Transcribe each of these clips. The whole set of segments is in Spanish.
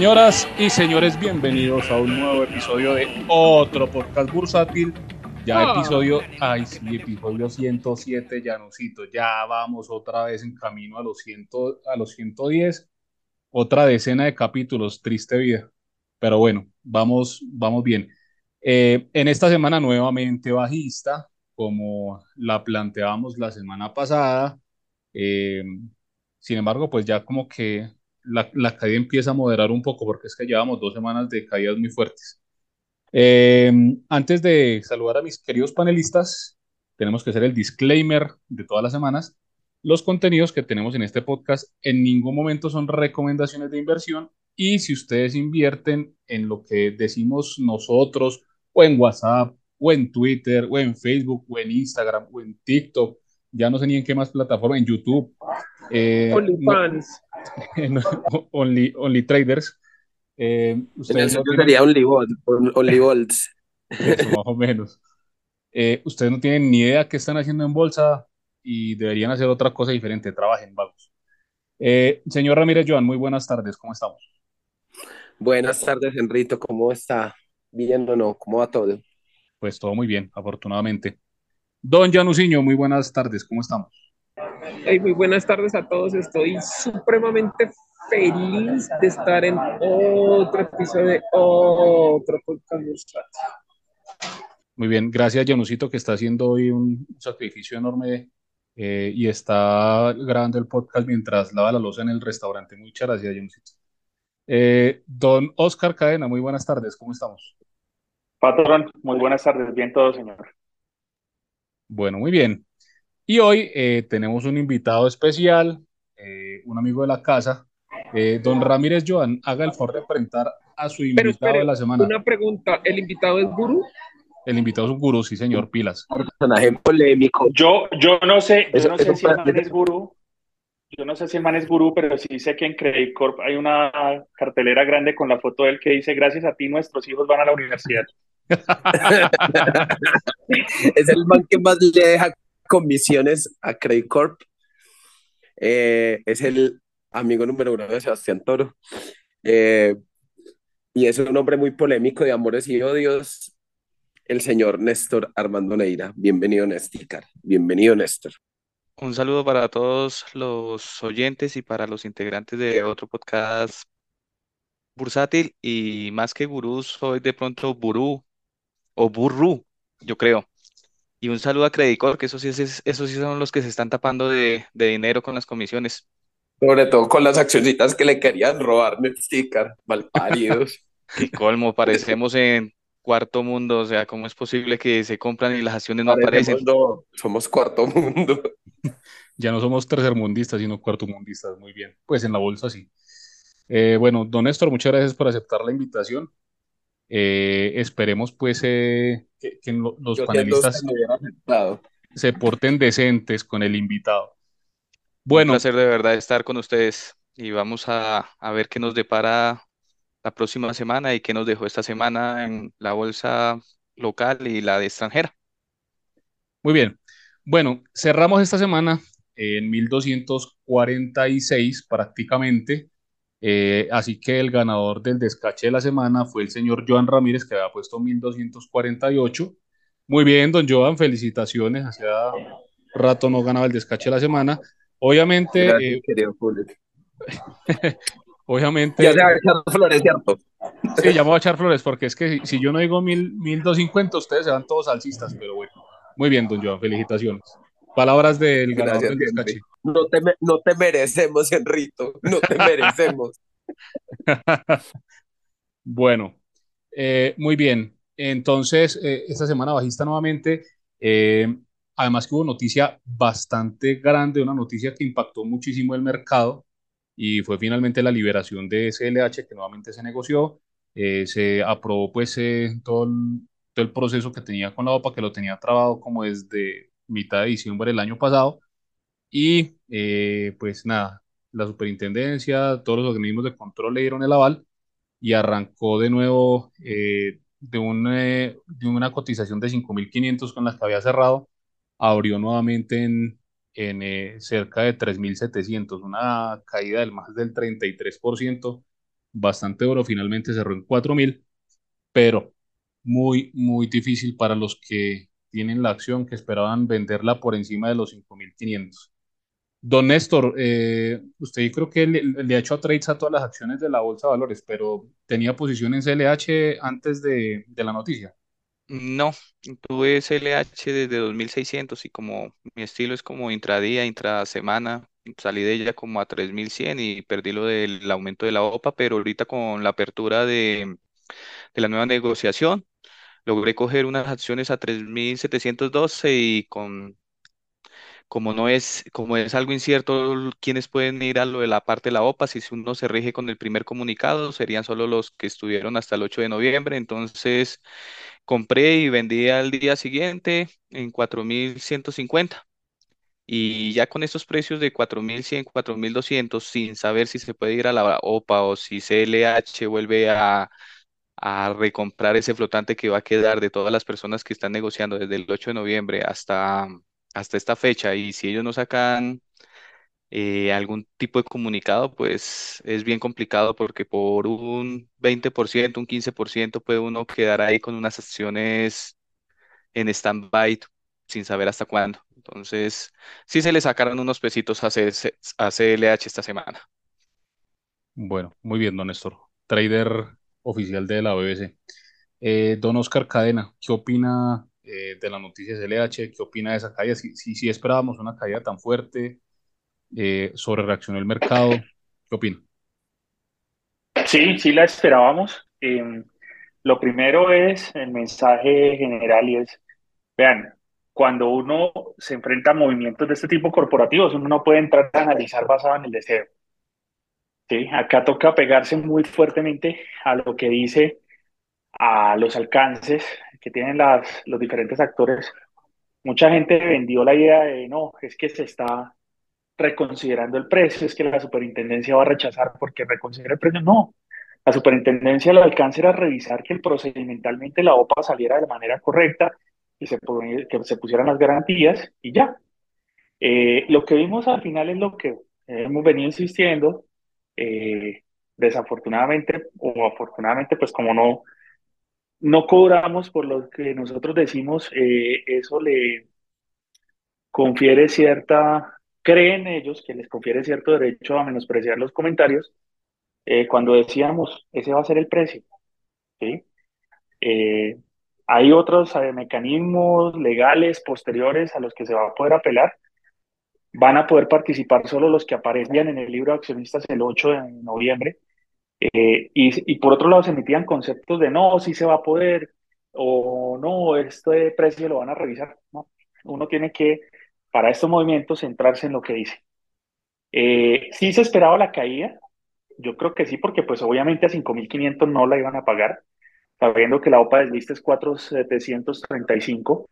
Señoras y señores, bienvenidos a un nuevo episodio de otro podcast bursátil. Ya Ah. episodio, ay sí, episodio 107, Janusito. Ya vamos otra vez en camino a los, 100, a los 110. Otra decena de capítulos, triste vida. Pero bueno, vamos, vamos bien. Eh, en esta semana nuevamente bajista, como la planteábamos la semana pasada. Eh, sin embargo, pues ya como que la, la caída empieza a moderar un poco porque es que llevamos dos semanas de caídas muy fuertes. Eh, antes de saludar a mis queridos panelistas, tenemos que hacer el disclaimer de todas las semanas. Los contenidos que tenemos en este podcast en ningún momento son recomendaciones de inversión y si ustedes invierten en lo que decimos nosotros o en WhatsApp o en Twitter o en Facebook o en Instagram o en TikTok, ya no sé ni en qué más plataforma, en YouTube. Eh, OnlyFans. only, only Traders. Eh, ustedes no tienen- sería OnlyVolt, on- OnlyVolts. eso, más o menos. Eh, ustedes no tienen ni idea qué están haciendo en bolsa y deberían hacer otra cosa diferente. Trabajen, vagos. Eh, señor Ramírez Joan, muy buenas tardes. ¿Cómo estamos? Buenas tardes, Enrito. ¿Cómo está? ¿Bien o no? ¿Cómo va todo? Pues todo muy bien, afortunadamente. Don Januciño, muy buenas tardes. ¿Cómo estamos? Hey, muy buenas tardes a todos. Estoy supremamente feliz de estar en otro episodio de otro podcast. Muy bien, gracias Janucito que está haciendo hoy un sacrificio enorme eh, y está grabando el podcast mientras lava la loza en el restaurante. Muchas gracias, Janucito. Eh, don Oscar Cadena, muy buenas tardes. ¿Cómo estamos? Patrón, muy buenas tardes, bien todo, señor. Bueno, muy bien. Y hoy eh, tenemos un invitado especial, eh, un amigo de la casa, eh, don Ramírez Joan. Haga el favor de presentar a su Pero invitado espere, de la semana. una pregunta. ¿El invitado es Guru? El invitado es un gurú, sí, señor, pilas. Personaje polémico. Yo, yo no sé, yo Eso- no sé si el man es gurú, yo no sé si el man es gurú, pero sí sé que en Credit Corp hay una cartelera grande con la foto de él que dice, gracias a ti nuestros hijos van a la universidad. Es el man que más le deja comisiones a Credit Corp. Eh, es el amigo número uno de Sebastián Toro. Eh, y es un hombre muy polémico de amores y odios. El señor Néstor Armando Neira. Bienvenido, Néstor. Bienvenido, Néstor. Un saludo para todos los oyentes y para los integrantes de otro podcast bursátil y más que gurú, soy de pronto burú o burru, yo creo. Y un saludo a Credit Corp, que esos sí, es- esos sí son los que se están tapando de, de dinero con las comisiones. Sobre todo con las accioncitas que le querían robar, Néstor. Malparidos. Qué colmo, parecemos en cuarto mundo, o sea, ¿cómo es posible que se compran y las acciones no Parecemos, aparecen? no, somos cuarto mundo. Ya no somos tercermundistas, sino cuartomundistas. Muy bien. Pues en la bolsa sí. Eh, bueno, don Néstor, muchas gracias por aceptar la invitación. Eh, esperemos pues eh, que, que lo- los Yo panelistas se porten decentes con el invitado. Un Bueno, placer de verdad estar con ustedes y vamos a, a ver qué nos depara la próxima semana y qué nos dejó esta semana en la bolsa local y la de extranjera. muy bien. Bueno, cerramos esta semana en 1246 prácticamente. Eh, así que el ganador del descache de la semana fue el señor Joan Ramírez, que había puesto 1248. Muy bien, don Joan, felicitaciones. Hacía rato no ganaba el descache de la semana. Obviamente, Gracias, eh, querido obviamente, Ya se va a echar flores, ¿cierto? sí, ya me voy a echar flores, porque es que si, si yo no digo mil, 1250, ustedes se van todos alcistas, pero bueno. Muy bien, don Joan, felicitaciones. Palabras del Gracias, del. No te, no te merecemos, Enrito. No te merecemos. Bueno, eh, muy bien. Entonces, eh, esta semana bajista nuevamente. eh, además que hubo noticia bastante grande, una noticia que impactó muchísimo el mercado y fue finalmente la liberación de SLH que nuevamente se negoció. Eh, se aprobó pues eh, todo el, todo el proceso que tenía con la OPA, que lo tenía trabado como desde mitad de diciembre del año pasado. Y eh, pues nada, la superintendencia, todos los organismos de control le dieron el aval y arrancó de nuevo eh, de, un, eh, de una cotización de 5.500 con las que había cerrado abrió nuevamente en, en cerca de 3.700, una caída del más del 33%, bastante duro, finalmente cerró en 4.000, pero muy, muy difícil para los que tienen la acción, que esperaban venderla por encima de los 5.500. Don Néstor, eh, usted creo que le, le, ha hecho trades a todas las acciones de la Bolsa de Valores, pero ¿tenía posición en CLH antes de, de la noticia? No, tuve CLH desde 2600 y como mi estilo es como intradía, intrasemana, salí de ella como a 3100 y perdí lo del aumento de la OPA, pero ahorita con la apertura de, de la nueva negociación, logré coger unas acciones a 3712 y con como no es, como es algo incierto, quienes pueden ir a lo de la parte de la OPA, si uno se rige con el primer comunicado, serían solo los que estuvieron hasta el 8 de noviembre. Entonces, compré y vendí al día siguiente en 4.150. Y ya con estos precios de 4.100, 4.200, sin saber si se puede ir a la OPA o si CLH vuelve a, a recomprar ese flotante que va a quedar de todas las personas que están negociando desde el 8 de noviembre hasta hasta esta fecha y si ellos no sacan eh, algún tipo de comunicado, pues es bien complicado porque por un 20%, un 15% puede uno quedar ahí con unas acciones en stand-by sin saber hasta cuándo. Entonces, sí se le sacaron unos pesitos a, a CLH esta semana. Bueno, muy bien, don Néstor. Trader oficial de la BBC. Eh, don Oscar Cadena, ¿qué opina eh, de las noticias LH, ¿qué opina de esa caída? Si, si, esperábamos una caída tan fuerte, eh, sobre reaccionó el mercado, ¿qué opina? Sí, sí la esperábamos. Em, lo primero es el mensaje general y es, vean, cuando uno se enfrenta a movimientos de este tipo corporativos, uno no puede entrar a analizar basado en el deseo. ¿Sí? Acá toca pegarse muy fuertemente a lo que dice, a los alcances que tienen las, los diferentes actores, mucha gente vendió la idea de no, es que se está reconsiderando el precio, es que la superintendencia va a rechazar porque reconsidera el precio. No, la superintendencia lo alcance era revisar que el procedimentalmente la OPA saliera de manera correcta y se, que se pusieran las garantías y ya. Eh, lo que vimos al final es lo que hemos venido insistiendo. Eh, desafortunadamente o afortunadamente, pues como no, no cobramos por lo que nosotros decimos, eh, eso le confiere cierta, creen ellos que les confiere cierto derecho a menospreciar los comentarios eh, cuando decíamos, ese va a ser el precio. hay otros mecanismos legales posteriores a los que se va a poder apelar. Van a poder participar solo los que aparecían en el libro de accionistas el 8 de noviembre eh, y, por otro lado se emitían conceptos de no, si se va a poder, o no, este precio lo van a revisar. No, uno tiene que, para estos movimientos, centrarse en lo que dice. Eh, ¿Sí se esperaba la caída? Yo creo que sí, porque pues obviamente a 5.500 no la iban a pagar, sabiendo que la OPA del lista es 4.735.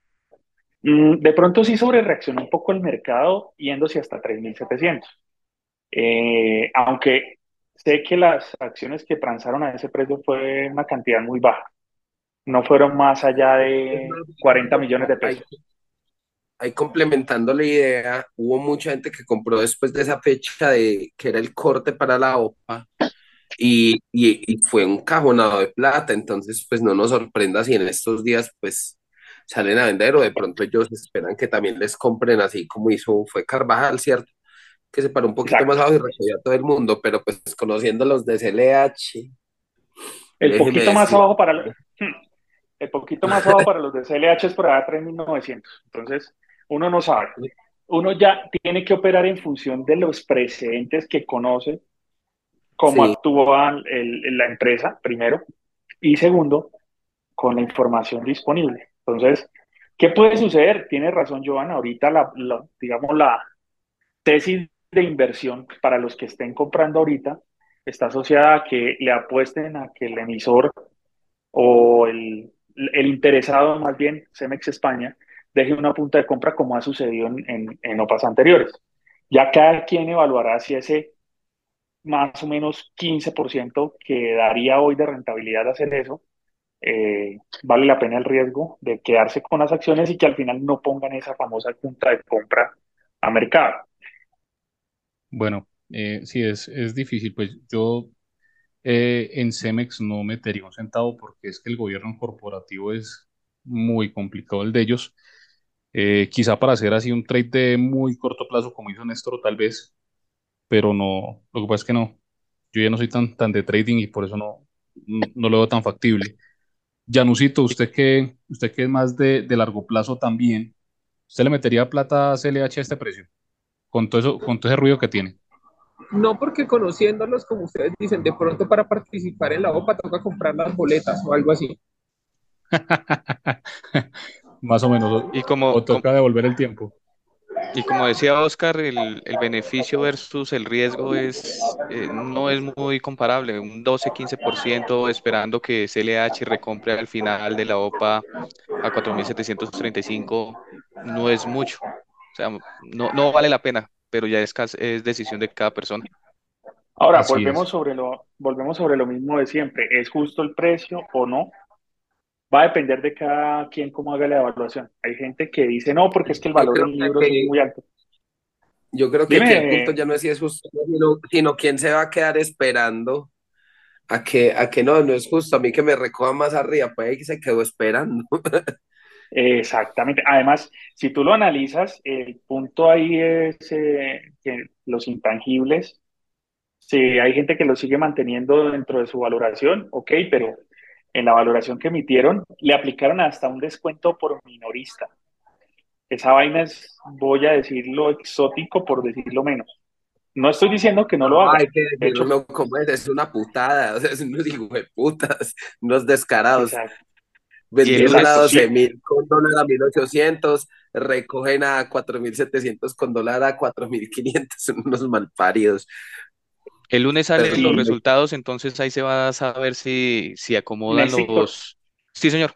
Mm, de pronto sí sobre reaccionó un poco el mercado yéndose hasta 3.700. Eh, aunque sé que las acciones que transaron a ese precio fue una cantidad muy baja. No fueron más allá de 40 millones de pesos. Ahí complementando la idea, hubo mucha gente que compró después de esa fecha de que era el corte para la OPA y, y, fue un cajonado de plata, entonces pues no nos sorprenda si en estos días pues salen a vender o de pronto ellos esperan que también les compren así como hizo fue Carvajal, ¿cierto? que se paró un poquito más abajo y recogió a todo el mundo, pero pues conociendo los de CLH. El poquito más abajo para los, hmm, el poquito más abajo para los de CLH es por allá 3.900. Entonces, uno no sabe. Uno ya tiene que operar en función de los precedentes que conoce, cómo actúa la empresa, primero, y segundo, con la información disponible. Entonces, ¿qué puede suceder? Tiene razón, Joana, ahorita la digamos, la tesis de inversión para los que estén comprando ahorita está asociada a que le apuesten a que el emisor o el, interesado, más bien Cemex España, deje una punta de compra como ha sucedido en, en, OPAs anteriores. Ya cada quien evaluará si ese más o menos 15% que daría hoy de rentabilidad hacer eso, eh, vale la pena el riesgo de quedarse con las acciones y que al final no pongan esa famosa junta de compra a mercado. Bueno, eh, sí, es, es difícil. Pues yo eh, en Cemex no metería un centavo porque es que el gobierno corporativo es muy complicado el de ellos. Eh, quizá para hacer así un trade de muy corto plazo como hizo Néstor, tal vez, pero no, lo que pasa es que no. Yo ya no soy tan, tan de trading y por eso no, no, lo veo tan factible. Janusito, usted que, usted que es más de, de largo plazo también, ¿usted le metería plata a CLH a este precio? Con todo eso, con todo ese ruido que tiene. No porque conociéndolos, como ustedes dicen, de pronto para participar en la OPA toca comprar las boletas o algo así. Más o menos. Y como, o toca devolver el tiempo. Y como decía Oscar, el, el beneficio versus el riesgo es, eh, no es muy comparable. Un 12-15% esperando que CLH recompre al final de la OPA a 4.735 no es mucho. O sea, no, no vale la pena, pero ya es, es decisión de cada persona. Ahora, volvemos sobre, lo, volvemos sobre lo mismo de siempre. ¿Es justo el precio o no? Va a depender de cada quien cómo haga la evaluación. Hay gente que dice, no, porque es que el valor del libro es muy alto. Yo creo que el punto ya no es si es justo, sino, sino quién se va a quedar esperando a que, a que no, no es justo, a mí que me recoja más arriba, pues ahí se quedó esperando. Exactamente. Además, si tú lo analizas, el punto ahí es eh, que los intangibles, si hay gente que lo sigue manteniendo dentro de su valoración, ok, pero en la valoración que emitieron, le aplicaron hasta un descuento por minorista. Esa vaina es, voy a decirlo, exótico por decirlo menos. No estoy diciendo que no lo haga. Hay que decirlo como es, es una putada, o sea, es unos hijos de putas, unos descarados. Vendieron a 12 mil con dólar a 1800, recogen a 4700 con dólar a 4500, unos malparidos. El lunes salen los resultados, entonces ahí se va a saber si, si acomodan los... Sí, señor.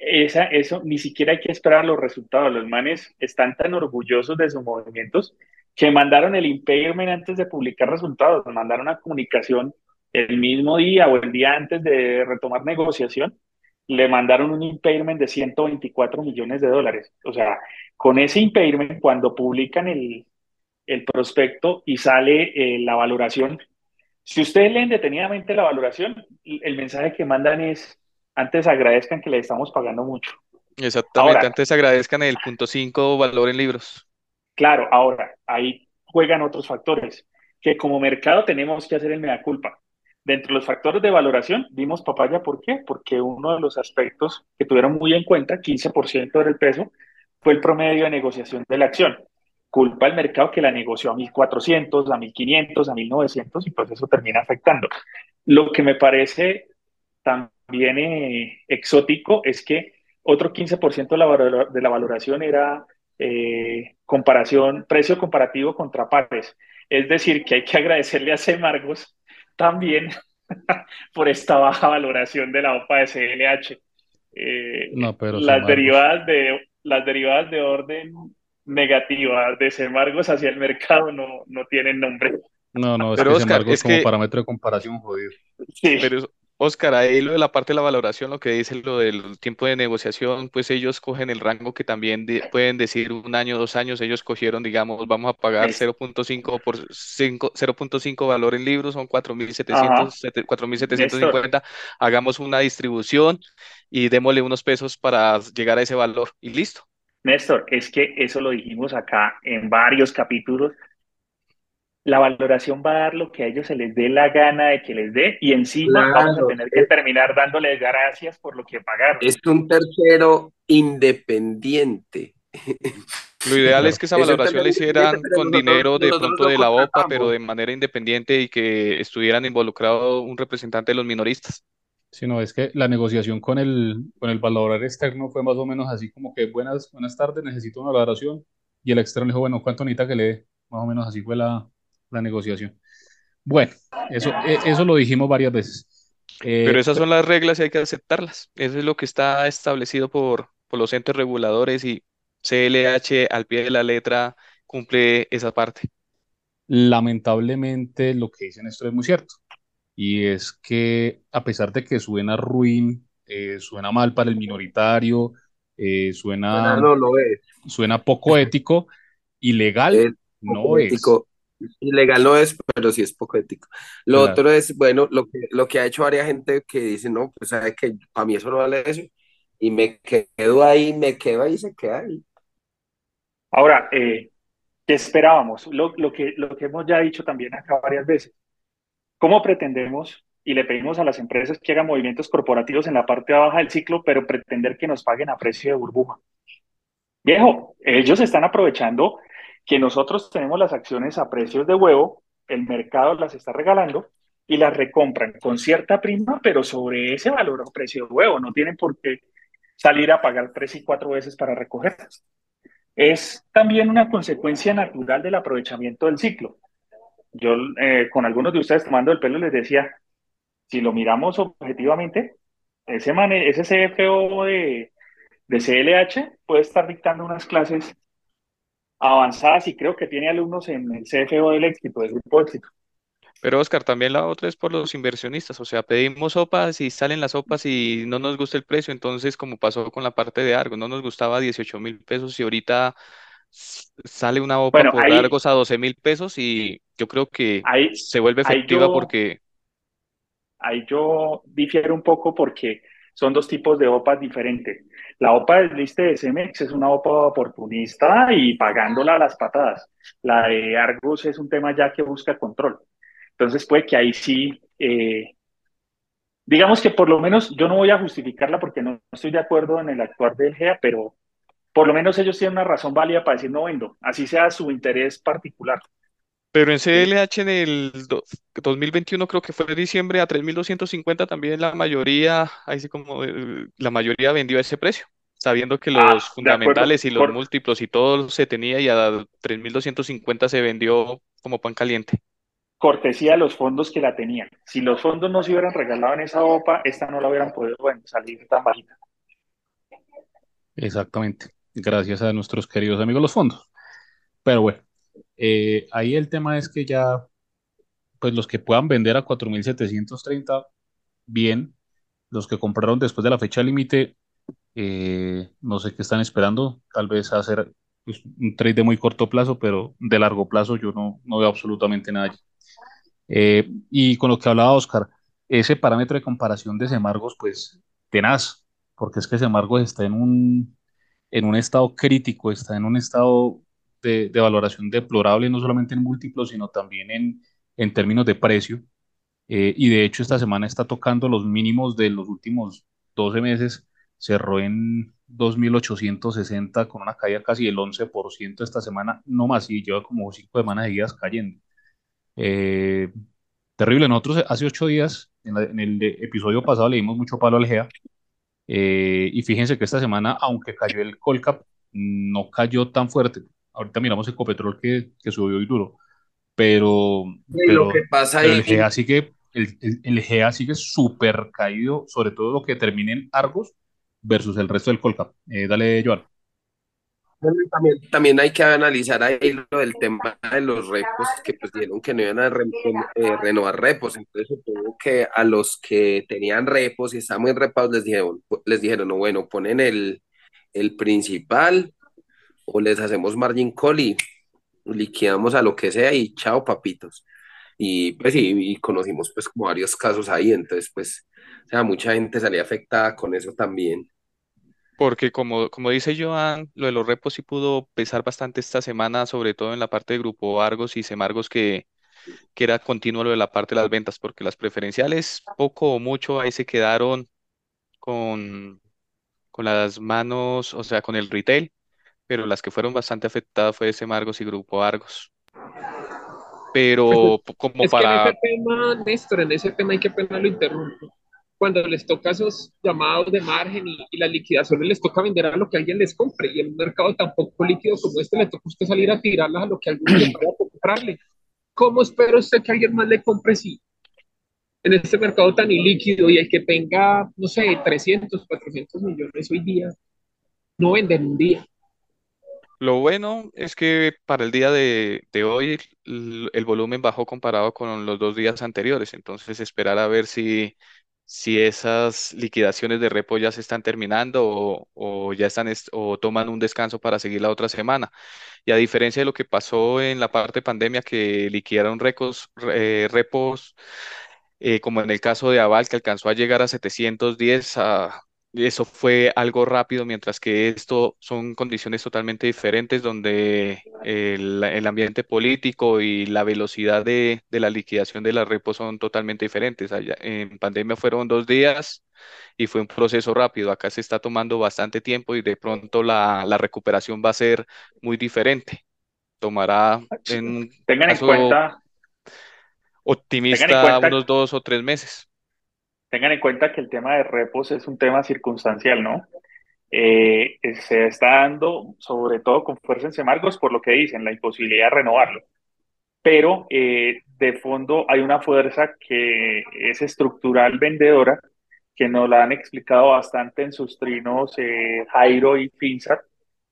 Esa, eso, ni siquiera hay que esperar los resultados. Los manes están tan orgullosos de sus movimientos que mandaron el impairment antes de publicar resultados. Mandaron una comunicación el mismo día o el día antes de retomar negociación. Le mandaron un impairment de 124 millones de dólares. O sea, con ese impairment, cuando publican el, el prospecto y sale eh, la valoración. Si ustedes leen detenidamente la valoración, el mensaje que mandan es, antes agradezcan que le estamos pagando mucho. Exactamente, antes agradezcan el punto 5 valor en libros. Claro, ahora, ahí juegan otros factores, que como mercado tenemos que hacer el mea culpa. Dentro de los factores de valoración, vimos papaya, ¿por qué? Porque uno de los aspectos que tuvieron muy en cuenta, 15% del peso, fue el promedio de negociación de la acción culpa al mercado que la negoció a 1400, a 1500, a 1900 y pues eso termina afectando. Lo que me parece también eh, exótico es que otro 15% de la, de la valoración era eh, comparación, precio comparativo contra pares. Es decir, que hay que agradecerle a Semargos también por esta baja valoración de la OPA de CLH. Eh, no, pero las, derivadas de, las derivadas de orden negativa de Semargos hacia el mercado no, no tienen nombre. No, no, es pero que Oscar, es como parámetro de comparación jodido. Sí. Pero Oscar, ahí lo de la parte de la valoración, lo que dice lo del tiempo de negociación, pues ellos cogen el rango que también pueden decir un año, dos años, ellos cogieron, digamos, vamos a pagar 0.5 por 0.5 valor en libros, son 4.700, 4.750, hagamos una distribución y démosle unos pesos para llegar a ese valor y listo. Néstor, es que eso lo dijimos acá en varios capítulos. La valoración va a dar lo que a ellos se les dé la gana de que les dé y encima vamos a tener que terminar dándoles gracias por lo que pagaron. Es un tercero independiente. Lo ideal es que esa valoración la hicieran con dinero de pronto de la OPA, pero de manera independiente y que estuvieran involucrado un representante de los minoristas sino es que la negociación con el, con el valorador externo fue más o menos así como que buenas, buenas tardes, necesito una valoración, y el externo dijo, bueno, ¿cuánto necesita que le dé? Más o menos así fue la, la negociación. Bueno, eso, e, eso lo dijimos varias veces. Eh, Pero esas son las reglas y hay que aceptarlas. Eso es lo que está establecido por, por los entes reguladores y CLH al pie de la letra cumple esa parte. Lamentablemente lo que dicen esto es muy cierto y es que a pesar de que suena ruin eh, suena mal para el minoritario, eh, suena, no lo es. suena poco ético, ilegal Es no poco es. ético. Ilegal no es, pero sí es poco ético. Lo Claro. otro es, bueno, lo que, lo que ha hecho varias gente que dice, no, pues sabe que para mí eso no vale eso. Y me quedo ahí, me quedo ahí y se queda ahí. Ahora, eh, ¿qué esperábamos? Lo, lo que, lo que hemos ya dicho también acá varias veces. ¿Cómo pretendemos y le pedimos a las empresas que hagan movimientos corporativos en la parte baja del ciclo, pero pretender que nos paguen a precio de burbuja? Viejo, ellos están aprovechando que nosotros tenemos las acciones a precios de huevo, el mercado las está regalando y las recompran con cierta prima, pero sobre ese valor a precio de huevo. No tienen por qué salir a pagar tres y cuatro veces para recogerlas. Es también una consecuencia natural del aprovechamiento del ciclo. Yo eh, con algunos de ustedes tomando el pelo les decía, si lo miramos objetivamente, ese, mane- ese CFO de, de CLH puede estar dictando unas clases avanzadas y creo que tiene alumnos en el CFO del éxito, del grupo éxito. Pero Oscar, también la otra es por los inversionistas, o sea, pedimos sopas y salen las sopas y no nos gusta el precio, entonces como pasó con la parte de Argos, no nos gustaba 18 mil pesos y ahorita sale una OPA Bueno, por ahí, Argos a 12 mil pesos y yo creo que ahí, se vuelve ahí efectiva yo, porque ahí yo difiero un poco porque son dos tipos de OPAs diferentes. La OPA del liste de Cemex es una OPA oportunista y pagándola a las patadas. La de Argos es un tema ya que busca control. Entonces puede que ahí sí, eh, digamos que por lo menos yo no voy a justificarla porque no estoy de acuerdo en el actuar del GEA, pero por lo menos ellos tienen una razón válida para decir no vendo, así sea su interés particular. Pero en. CLH en el do- 2021 creo que fue en diciembre a 3.250 también la mayoría, ahí sí como eh, la mayoría vendió a ese precio, sabiendo que los Ah, acuerdo. fundamentales y los múltiplos y todo se tenía y a 3.250 se vendió como pan caliente. cortesía de los fondos que la tenían. Si los fondos no se hubieran regalado en esa OPA, esta no la hubieran podido bueno, salir tan bajita. Exactamente. Gracias a nuestros queridos amigos los fondos. Pero bueno, eh, ahí el tema es que ya, pues los que puedan vender a 4.730, bien. Los que compraron después de la fecha límite, eh, no sé qué están esperando. Tal vez hacer pues, un trade de muy corto plazo, pero de largo plazo yo no, no veo absolutamente nada allí. Eh, y con lo que hablaba Oscar, ese parámetro de comparación de Semargos, pues tenaz, porque es que Semargos está en un, en un estado crítico, está en un estado de, de valoración deplorable, no solamente en múltiplos, sino también en, en términos de precio. Eh, y de hecho esta semana está tocando los mínimos de los últimos 12 meses, cerró en 2.860 con una caída casi del 11% esta semana, no más, y lleva como cinco semanas seguidas cayendo. Eh, terrible. Nosotros hace ocho días, en, en el episodio pasado, le dimos mucho palo al GEA. Eh, y fíjense que esta semana, aunque cayó el Colcap, no cayó tan fuerte. Ahorita miramos Ecopetrol que, que subió y duro. Pero, lo que pasa pero ahí, el GEA sigue, el, el, el sigue súper caído, sobre todo lo que termine en Argos versus el resto del Colcap. Eh, dale, Joan. Y También, también hay que analizar ahí lo del tema de los repos, que pues dijeron que no iban a eh, renovar repos, entonces supongo que a los que tenían repos y estaban muy repados les dijeron, les dijeron, no, bueno, ponen el, el principal o les hacemos margin call y liquidamos a lo que sea y chao papitos. Y pues sí, y conocimos pues como varios casos ahí, entonces pues, o sea, mucha gente salía afectada con eso también. Porque como, como dice Joan, lo de los repos sí pudo pesar bastante esta semana, sobre todo en la parte de Grupo Argos y Semargos, que, que era continuo lo de la parte de las ventas, porque las preferenciales, poco o mucho, ahí se quedaron con, con las manos, o sea, con el retail, pero las que fueron bastante afectadas fue Semargos y Grupo Argos. Pero po- como Es que en para, ese tema, Néstor, en ese tema hay que pena lo interrumpo. Cuando les toca esos llamados de margen y, y las liquidaciones les toca vender a lo que alguien les compre y en un mercado tan poco líquido como este le toca usted salir a tirarlas a lo que alguien le por comprarle. ¿Cómo espera usted que alguien más le compre si en este mercado tan ilíquido y el que tenga, no sé, 300, 400 millones hoy día, no vende en un día? lo bueno es que para el día de, de hoy el, el volumen bajó comparado con los dos días anteriores, entonces esperar a ver si si esas liquidaciones de repo ya se están terminando o, o ya están o toman un descanso para seguir la otra semana. Y a diferencia de lo que pasó en la parte pandemia, que liquidaron repos, eh, como en el caso de Aval, que alcanzó a llegar a 710, a, eso fue algo rápido, mientras que esto son condiciones totalmente diferentes donde el, el ambiente político y la velocidad de, de, la liquidación de las repos son totalmente diferentes. Allá, en pandemia fueron dos días y fue un proceso rápido. Acá se está tomando bastante tiempo y de pronto la, la recuperación va a ser muy diferente. Tomará en tengan en cuenta optimista tengan en cuenta, unos dos o tres meses tengan en cuenta que el tema de repos es un tema circunstancial, ¿no? Eh, se está dando sobre todo con fuerza en Semargos por lo que dicen, la imposibilidad de renovarlo. Pero eh, de fondo hay una fuerza que es estructural vendedora, que nos la han explicado bastante en sus trinos eh, Jairo y Finsat,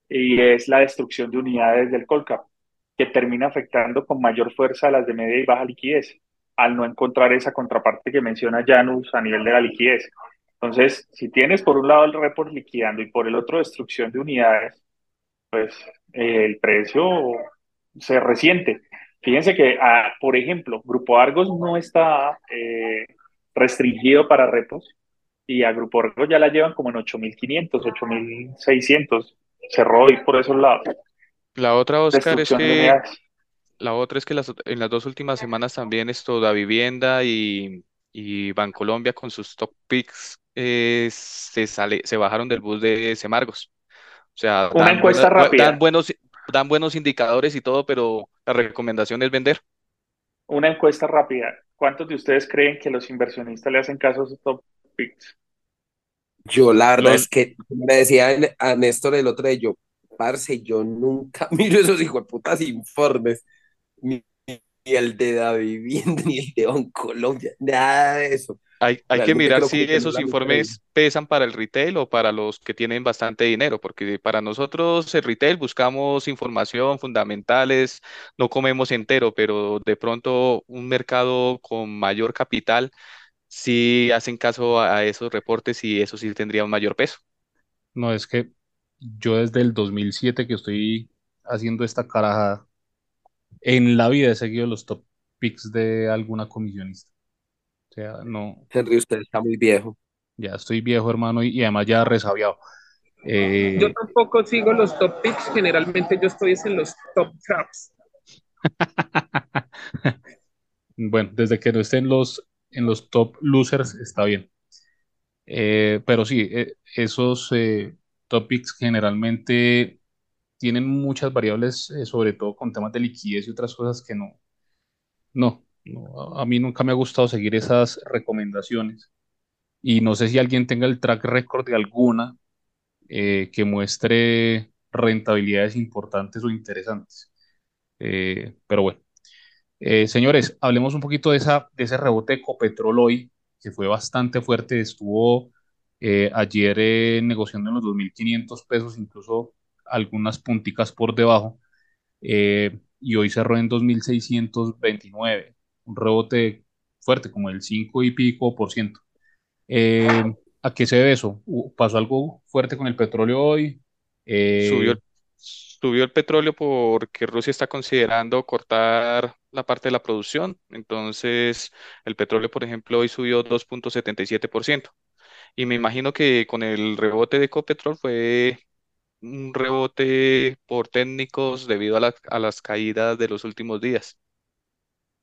y es la destrucción de unidades del Colcap, que termina afectando con mayor fuerza a las de media y baja liquidez al no encontrar esa contraparte que menciona Janus a nivel de la liquidez. Entonces, si tienes por un lado el report liquidando y por el otro destrucción de unidades, pues eh, el precio se resiente. Fíjense que, ah, por ejemplo, Grupo Argos no está eh, restringido para repos y a Grupo Argos ya la llevan como en 8.500, 8.600. Cerró y por esos lados. La otra, Oscar, es que la otra es que las, en las dos últimas semanas también esto da vivienda y, y Bancolombia con sus top picks eh, se, sale, se bajaron del bus de Semargos. O sea, Una dan, encuesta buena- rápida. dan buenos, dan buenos indicadores y todo, pero la recomendación es vender. Una encuesta rápida. ¿Cuántos de ustedes creen que los inversionistas le hacen caso a sus top picks? Yo la verdad Los- es que me decía a Néstor el otro día, yo, parce, yo nunca miro esos hijos de putas informes, ni, ni el de ni el de Bancolombia, nada de eso. Hay, hay que mirar si que esos informes pesan para el retail o para los que tienen bastante dinero, porque para nosotros el retail buscamos información fundamentales, no comemos entero, pero de pronto un mercado con mayor capital sí hacen caso a a esos reportes y eso sí tendría un mayor peso. No, es que yo desde el 2007 que estoy haciendo esta carajada, en la vida he seguido los top picks de alguna comisionista. O sea, no, Henry, usted está muy viejo. ya estoy viejo, hermano, y, y además ya resabiado. Eh, Yo tampoco sigo los top picks, generalmente yo estoy es en los top traps. Bueno, desde que no estén los, en los top losers está bien. Eh, pero sí, eh, esos eh, topics generalmente tienen muchas variables, eh, sobre todo con temas de liquidez y otras cosas que no, no, no, a mí nunca me ha gustado seguir esas recomendaciones. Y no sé si alguien tenga el track record de alguna eh, que muestre rentabilidades importantes o interesantes. Eh, pero bueno. Eh, señores, hablemos un poquito de, esa, de ese rebote de Ecopetrol hoy, que fue bastante fuerte. Estuvo eh, ayer eh, negociando en los 2.500 pesos, incluso algunas punticas por debajo, eh, y hoy cerró en 2.629, un rebote fuerte, como el 5 y pico por ciento. Eh, ¿a qué se debe eso? ¿Hu- ¿Pasó algo fuerte con el petróleo hoy? Subió Eh, el, subió el petróleo porque Rusia está considerando cortar la parte de la producción. Entonces, el petróleo, por ejemplo, hoy subió 2.77%. Y me imagino que con el rebote de Ecopetrol fue un rebote por técnicos debido a, la- a las caídas de los últimos días.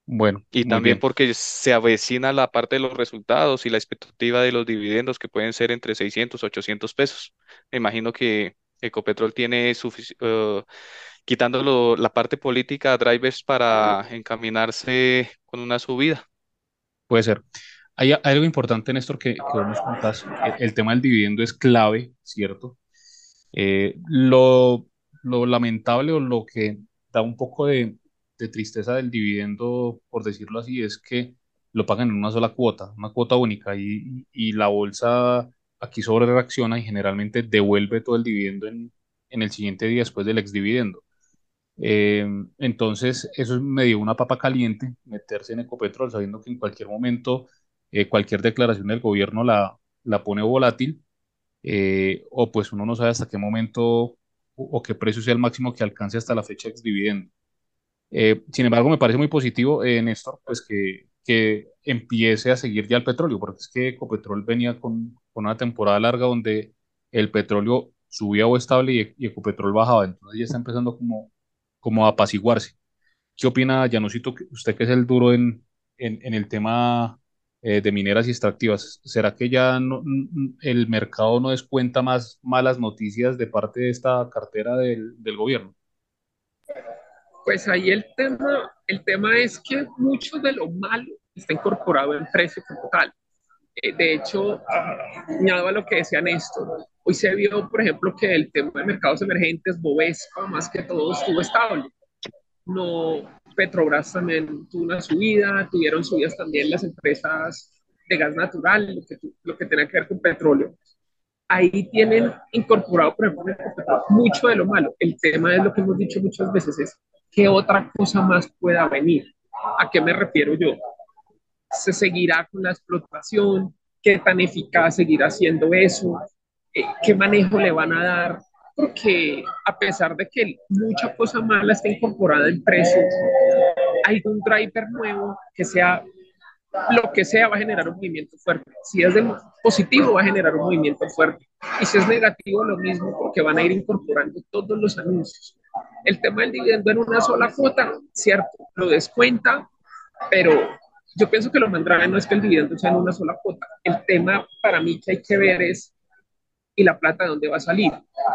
bueno, Y también bien. porque se avecina la parte de los resultados y la expectativa de los dividendos que pueden ser entre 600 800 pesos. Me imagino que Ecopetrol tiene eh, quitándolo la parte política, drivers para encaminarse con una subida. Puede ser. Hay, hay algo importante, Néstor, que, que vos nos contás. El, el tema del dividendo es clave, ¿cierto? Eh, lo, lo lamentable o lo que da un poco de, tristeza del dividendo, por decirlo así, es que lo pagan en una sola cuota, una cuota única, y, y la bolsa aquí sobre reacciona y generalmente devuelve todo el dividendo en, en el siguiente día después del exdividendo. Eh, entonces, eso es medio una papa caliente, meterse en Ecopetrol sabiendo que en cualquier momento eh, cualquier declaración del gobierno la, la pone volátil, eh, o pues uno no sabe hasta qué momento o, o qué precio sea el máximo que alcance hasta la fecha ex dividendo. Eh, sin embargo, me parece muy positivo, eh, Néstor, pues que, que empiece a seguir ya el petróleo, porque es que Ecopetrol venía con, con una temporada larga donde el petróleo subía o estable y, Ecopetrol bajaba, entonces ya está empezando como, como a apaciguarse. ¿Qué opina, Janusito, usted que es el duro en, en el tema eh, de mineras y extractivas? ¿Será que ya no- el mercado no descuenta más malas noticias de parte de esta cartera del, gobierno? Pues ahí el tema, el tema es que mucho de lo malo está incorporado en precio como tal. Eh, de hecho, añado a lo que decía Néstor, hoy se vio, por ejemplo, que el tema de mercados emergentes, Bovespa, más que todo, estuvo estable. No, Petrobras también tuvo una subida, tuvieron subidas también las empresas de gas natural, lo que, lo que que ver con petróleo. Ahí tienen incorporado, por ejemplo, mucho de lo malo. El tema es lo que hemos dicho muchas veces, es qué otra cosa más pueda venir. ¿A qué me refiero yo? se seguirá con la explotación, qué tan eficaz seguirá siendo eso, eh, qué manejo le van a dar, porque a pesar de que mucha cosa mala está incorporada en precio, un driver nuevo que sea lo que sea va a generar un movimiento fuerte. Si es positivo va a generar un movimiento fuerte y si es negativo lo mismo porque van a ir incorporando todos los anuncios. El tema del dividendo en una sola cuota, cierto, lo descuenta, pero yo pienso que lo más grave no es que el dividendo sea en una sola cuota. El tema para mí que hay que ver es, ¿y la plata de dónde va a salir?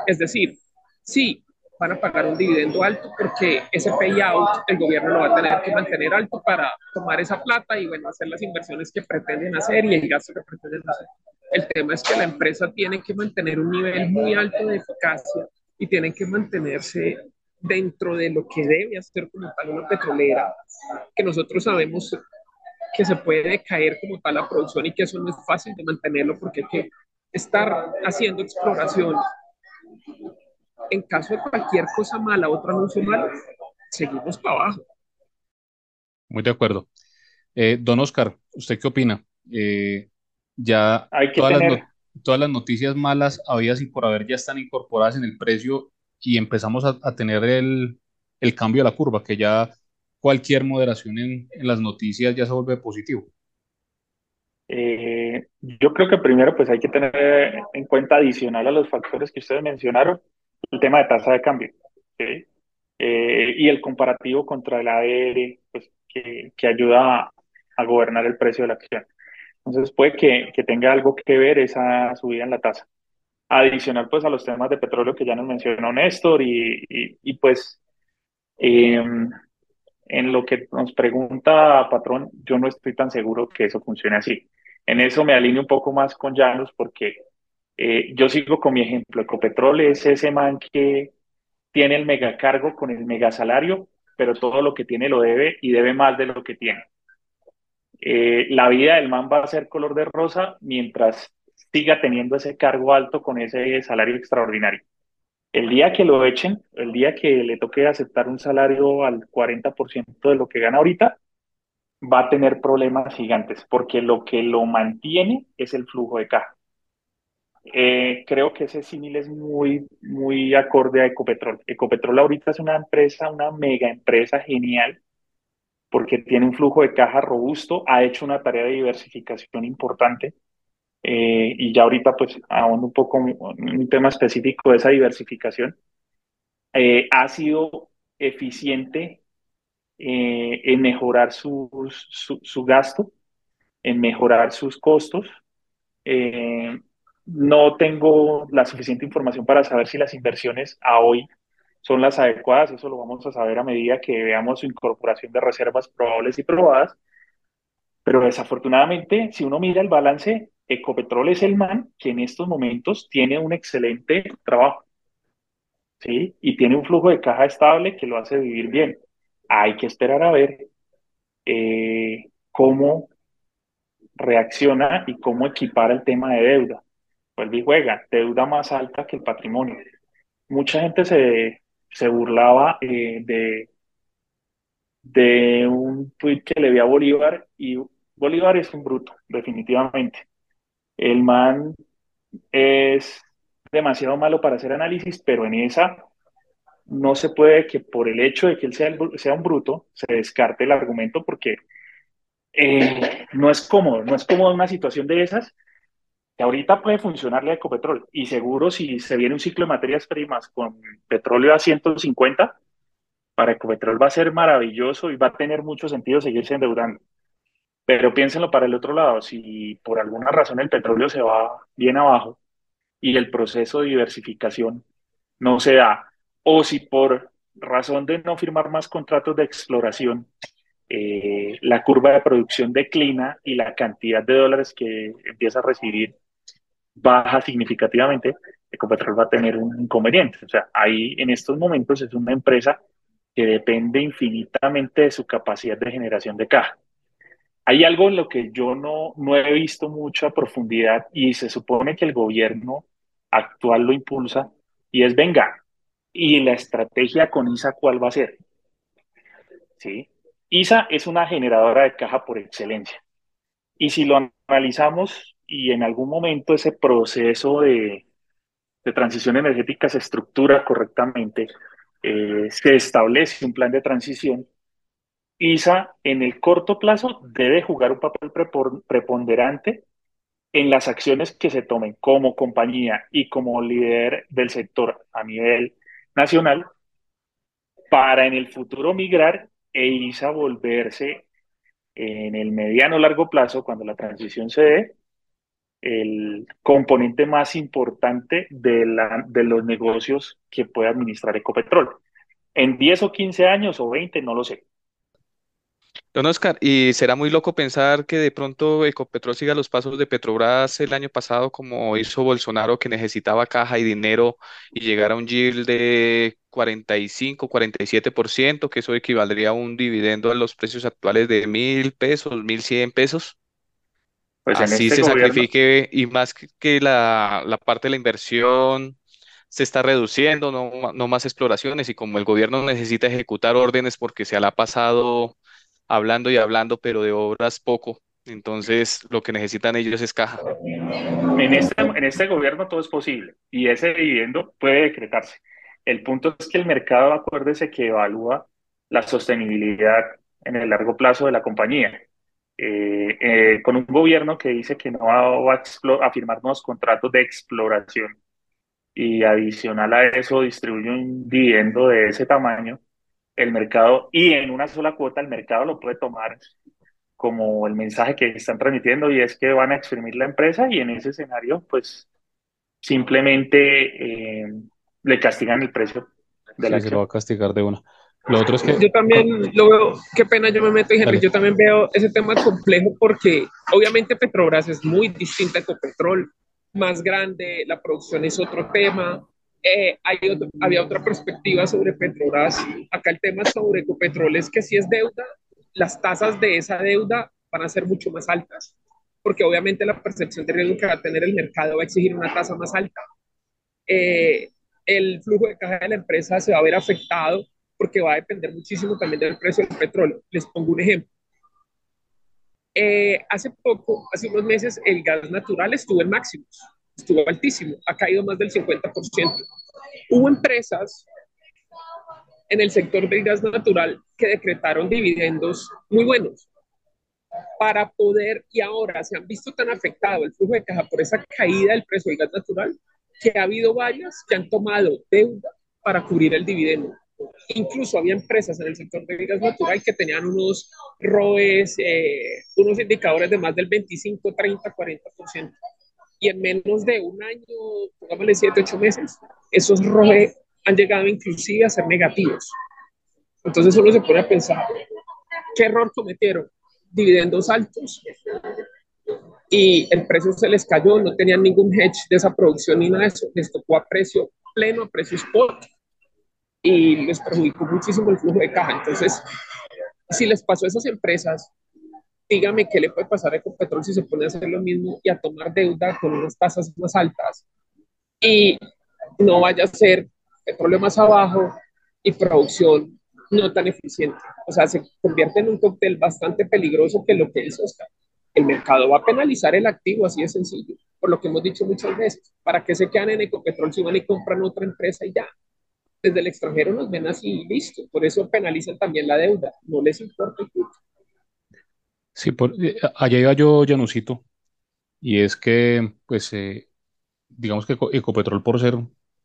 Es decir, sí, van a pagar un dividendo alto porque ese payout el gobierno lo va a tener que mantener alto para tomar esa plata y bueno, hacer las inversiones que pretenden hacer y el gasto que pretenden hacer. El tema es que la empresa tiene que mantener un nivel muy alto de eficacia y tienen que mantenerse dentro de lo que debe hacer como tal una petrolera, que nosotros sabemos que se puede caer como tal la producción y que eso no es fácil de mantenerlo porque hay que estar haciendo exploración. En caso de cualquier cosa mala, otro anuncio malo, seguimos para abajo. Muy de acuerdo. Eh, don Oscar, ¿usted qué opina? Eh, ya Hay que todas las, tener, no- todas las noticias malas habidas y por haber ya están incorporadas en el precio y empezamos a, a tener el, el cambio de la curva, que ya cualquier moderación en, en las noticias ya se vuelve positivo. eh, yo creo que primero pues hay que tener en cuenta adicional a los factores que ustedes mencionaron, el tema de tasa de cambio, ¿sí? Eh, y el comparativo contra el ADR, pues que, que ayuda a, a gobernar el precio de la acción. Entonces puede que, que tenga algo que ver esa subida en la tasa. Adicional pues a los temas de petróleo que ya nos mencionó Néstor y, y, y pues eh, en lo que nos pregunta Patrón, yo no estoy tan seguro que eso funcione así. En eso me alineo un poco más con Janus porque eh, yo sigo con mi ejemplo. Ecopetrol es ese man que tiene el megacargo con el megasalario, pero todo lo que tiene lo debe y debe más de lo que tiene. Eh, la vida del man va a ser color de rosa mientras siga teniendo ese cargo alto con ese salario extraordinario. El día que lo echen, el día que le toque aceptar un salario al 40% de lo que gana ahorita, va a tener problemas gigantes, porque lo que lo mantiene es el flujo de caja. Eh, creo que ese símil es muy, muy acorde a Ecopetrol. Ecopetrol ahorita es una empresa, una mega empresa genial, porque tiene un flujo de caja robusto, ha hecho una tarea de diversificación importante. Eh, y ya ahorita pues ahondo un poco en un tema específico de esa diversificación. Eh, ha sido eficiente eh, en mejorar sus, su, su, gasto, en mejorar sus costos. Eh, no tengo la suficiente información para saber si las inversiones a hoy son las adecuadas, eso lo vamos a saber a medida que veamos su incorporación de reservas probables y probadas, pero desafortunadamente, si uno mira el balance, Ecopetrol es el man que en estos momentos tiene un excelente trabajo, ¿sí? Y tiene un flujo de caja estable que lo hace vivir bien. Hay que esperar a ver eh, cómo reacciona y cómo equipar el tema de deuda. Vuelve y juega, deuda más alta que el patrimonio. Mucha gente se, se burlaba eh, de, de un tweet que le vi a Bolívar y Bolívar es un bruto, definitivamente. El man es demasiado malo para hacer análisis, pero en esa no se puede que por el hecho de que él sea, sea un bruto se descarte el argumento porque eh, no es cómodo, no es cómodo una situación de esas que ahorita puede funcionarle a Ecopetrol y seguro si se viene un ciclo de materias primas con petróleo a 150, para Ecopetrol va a ser maravilloso y va a tener mucho sentido seguirse endeudando. Pero piénsenlo para el otro lado, si por alguna razón el petróleo se va bien abajo y el proceso de diversificación no se da, o si por razón de no firmar más contratos de exploración, eh, la curva de producción declina y la cantidad de dólares que empieza a recibir baja significativamente, Ecopetrol va a tener un inconveniente. O sea, ahí en estos momentos es una empresa que depende infinitamente de su capacidad de generación de caja. Hay algo en lo que yo no, no he visto mucha profundidad y se supone que el gobierno actual lo impulsa y es venga. ¿Y la estrategia con ISA cuál va a ser? ¿Sí? ISA es una generadora de caja por excelencia. Y si lo analizamos y en algún momento ese proceso de, de transición energética se estructura correctamente, eh, se establece un plan de transición, ISA en el corto plazo debe jugar un papel preponderante en las acciones que se tomen como compañía y como líder del sector a nivel nacional para en el futuro migrar e ISA volverse en el mediano largo plazo, cuando la transición se dé, el componente más importante de, la, de los negocios que puede administrar Ecopetrol. En 10 o 15 años o 20, no lo sé. Don Oscar, ¿y será muy loco pensar que de pronto Ecopetrol siga los pasos de Petrobras el año pasado como hizo Bolsonaro que necesitaba caja y dinero y llegar a un yield de 45, 47%, que eso equivaldría a un dividendo a los precios actuales de mil pesos, mil cien pesos? Pues Así este se sacrifique y más que la, la parte de la inversión se está reduciendo, no, no más exploraciones y como el gobierno necesita ejecutar órdenes porque se le ha pasado hablando y hablando, pero de obras poco. Entonces, lo que necesitan ellos es caja. En este, en este gobierno todo es posible y ese dividendo puede decretarse. El punto es que el mercado, acuérdese que evalúa la sostenibilidad en el largo plazo de la compañía. Eh, eh, con un gobierno que dice que no va, a, a firmar nuevos contratos de exploración y adicional a eso distribuye un dividendo de ese tamaño, el mercado, y en una sola cuota, el mercado lo puede tomar como el mensaje que están transmitiendo y es que van a exprimir la empresa y en ese escenario, pues simplemente eh, le castigan el precio de la se lo va a castigar de una. Lo otro es que... Yo también lo veo, qué pena yo me meto, Henry, yo también veo ese tema complejo porque obviamente Petrobras es muy distinta a Ecopetrol, más grande, la producción es otro tema, eh, hay había otra perspectiva sobre Petrobras. Acá el tema sobre Ecopetrol es que si es deuda, las tasas de esa deuda van a ser mucho más altas, porque obviamente la percepción de riesgo que va a tener el mercado va a exigir una tasa más alta. Eh, el flujo de caja de la empresa se va a ver afectado porque va a depender muchísimo también del precio del petróleo. Les pongo un ejemplo. Eh, hace poco, hace unos meses, el gas natural estuvo en máximos estuvo altísimo, ha caído más del 50%. Hubo empresas en el sector del gas natural que decretaron dividendos muy buenos para poder, y ahora se han visto tan afectado el flujo de caja por esa caída del precio del gas natural, que ha habido varias que han tomado deuda para cubrir el dividendo. Incluso había empresas en el sector del gas natural que tenían unos ROEs, eh, unos indicadores de más del 25, 30, 40% y en menos de un año, pongámosle 7, 8 meses, esos ROE han llegado inclusive a ser negativos. Entonces uno se pone a pensar, ¿qué error cometieron? Dividendos altos y el precio se les cayó, no tenían ningún hedge de esa producción ni nada de eso, les tocó a precio pleno, a precio spot y les perjudicó muchísimo el flujo de caja. Entonces, si les pasó a esas empresas dígame qué le puede pasar a Ecopetrol si se pone a hacer lo mismo y a tomar deuda con unas tasas más altas y no vaya a ser petróleo más abajo y producción no tan eficiente. O sea, se convierte en un cóctel bastante peligroso que lo que hizo Oscar. El mercado va a penalizar el activo, así de sencillo, por lo que hemos dicho muchas veces. ¿Para qué se quedan en Ecopetrol si van y compran otra empresa y ya? Desde el extranjero nos ven así listo. Por eso penalizan también la deuda. No les importa el punto. Sí, por, eh, allá iba yo, Janusito, y es que, pues, eh, digamos que Eco- Ecopetrol, por ser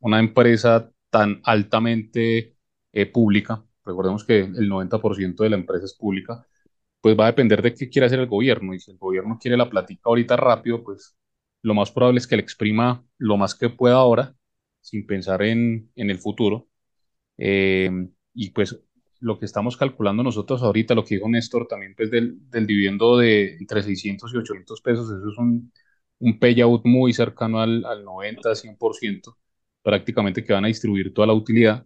una empresa tan altamente eh, pública, recordemos que el 90% de la empresa es pública, pues va a depender de qué quiere hacer el gobierno. Y si el gobierno quiere la platica ahorita rápido, pues lo más probable es que le exprima lo más que pueda ahora, sin pensar en, en el futuro. Eh, y pues lo que estamos calculando nosotros ahorita, lo que dijo Néstor también, pues del, del dividendo de entre 600 y 800 pesos, eso es un, un payout muy cercano al, al 90, 100%, prácticamente que van a distribuir toda la utilidad.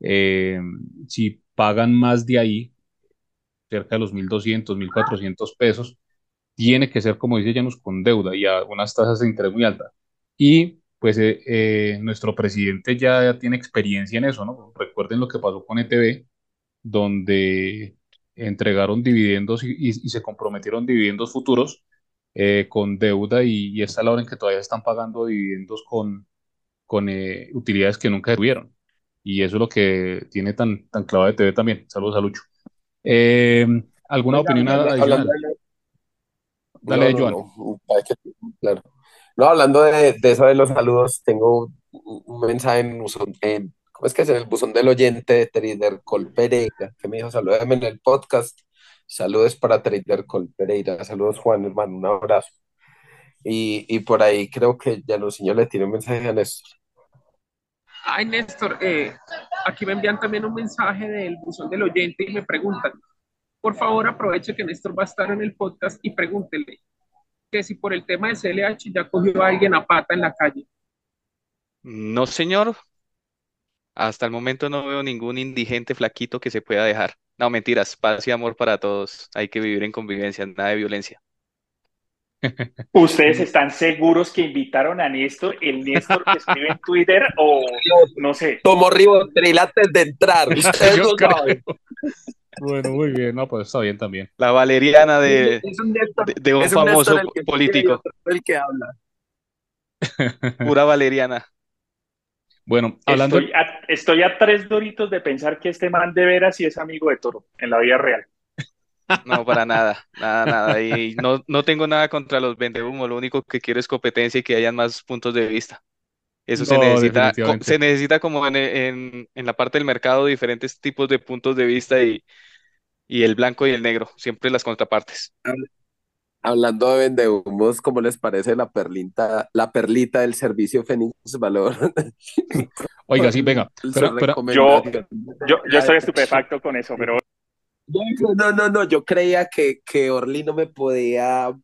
Eh, si pagan más de ahí, cerca de los 1.200, 1.400 pesos, tiene que ser, como dice Janus, con deuda y a unas tasas de interés muy altas. Y pues eh, eh, nuestro presidente ya tiene experiencia en eso, ¿no? Recuerden lo que pasó con ETB, donde entregaron dividendos y, y- y se comprometieron dividendos futuros eh, con deuda y, y está la hora en que todavía están pagando dividendos con, con eh, utilidades que nunca tuvieron. Y eso es lo que tiene tan, tan clavado ETB también. Saludos a Lucho. Eh, ¿alguna Oiga, opinión hablando, hablando adicional? de... Dale, No, no, Joan. no. Claro. No, hablando de, de eso de los saludos, tengo un mensaje en- ¿cómo es que es? En el buzón del oyente de Trader Col Pereira, que me dijo, salúdame en el podcast. Saludos para Trader Col Pereira. Saludos, Juan, hermano, un abrazo. Y, y por ahí creo que ya los señores le tiene un mensaje a Néstor. Ay, Néstor, eh, aquí me envían también un mensaje del buzón del oyente y me preguntan, por favor aproveche que Néstor va a estar en el podcast y pregúntele que si por el tema de CLH ya cogió a alguien a pata en la calle. No, señor. Hasta el momento no veo ningún indigente flaquito que se pueda dejar. No, mentiras. Paz y amor para todos. Hay que vivir en convivencia, nada de violencia. ¿Ustedes están seguros que invitaron a Néstor, el Néstor que escribe en Twitter o no sé? Tomo Ribotril antes de entrar, ustedes no saben. Bueno, muy bien, no, pues está bien también. La valeriana de, Es un Néstor, de, de un es un famoso el que político. otro el que habla. Pura valeriana. Bueno, hablando, Estoy a, estoy a tres doritos de pensar que este man de veras sí es amigo de Toro en la vida real. No, para nada, nada, nada. Y no, no tengo nada contra los vendehumos, lo único que quiero es competencia y que hayan más puntos de vista. Eso se No, necesita, se necesita como en, en, en la parte del mercado diferentes tipos de puntos de vista y, y el blanco y el negro, siempre las contrapartes. Hablando de vendehumos, ¿cómo les parece la perlita, la perlita del servicio Fénix Valor? oiga, sí, venga, Su pero, pero, recomendación. Yo, yo estoy estupefacto con eso, pero No, no, no, yo creía que, que Orly no me podía,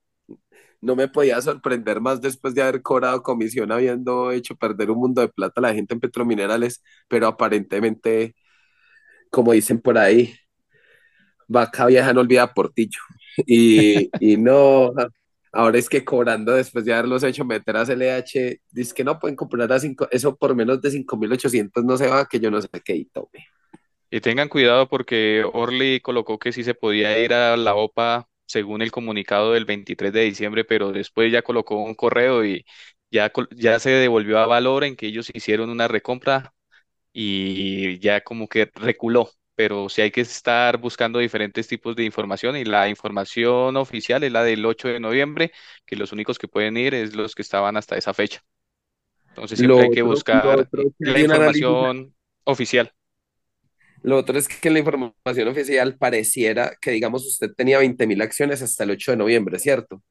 no me podía sorprender más después de haber cobrado comisión habiendo hecho perder un mundo de plata a la gente en petrominerales, pero aparentemente, como dicen por ahí, vaca vieja no olvida portillo. Y, y no, ahora es que cobrando después de haberlos hecho meter a CLH, dice que no pueden comprar a cinco, eso por menos de 5.800 no se va, que yo no sé qué y tome. Y tengan cuidado porque Orly colocó que sí se podía ir a la OPA según el comunicado del 23 de diciembre, pero después ya colocó un correo y ya, ya se devolvió a Valor en que ellos hicieron una recompra y ya como que reculó. Pero sí hay que estar buscando diferentes tipos de información y la información oficial es la del 8 de noviembre, que los únicos que pueden ir es los que estaban hasta esa fecha. Entonces Lo siempre hay que otro- lo buscar otro la información oficial. Lo otro es que la información oficial pareciera que, digamos, usted tenía 20 mil acciones hasta el 8 de noviembre, ¿cierto?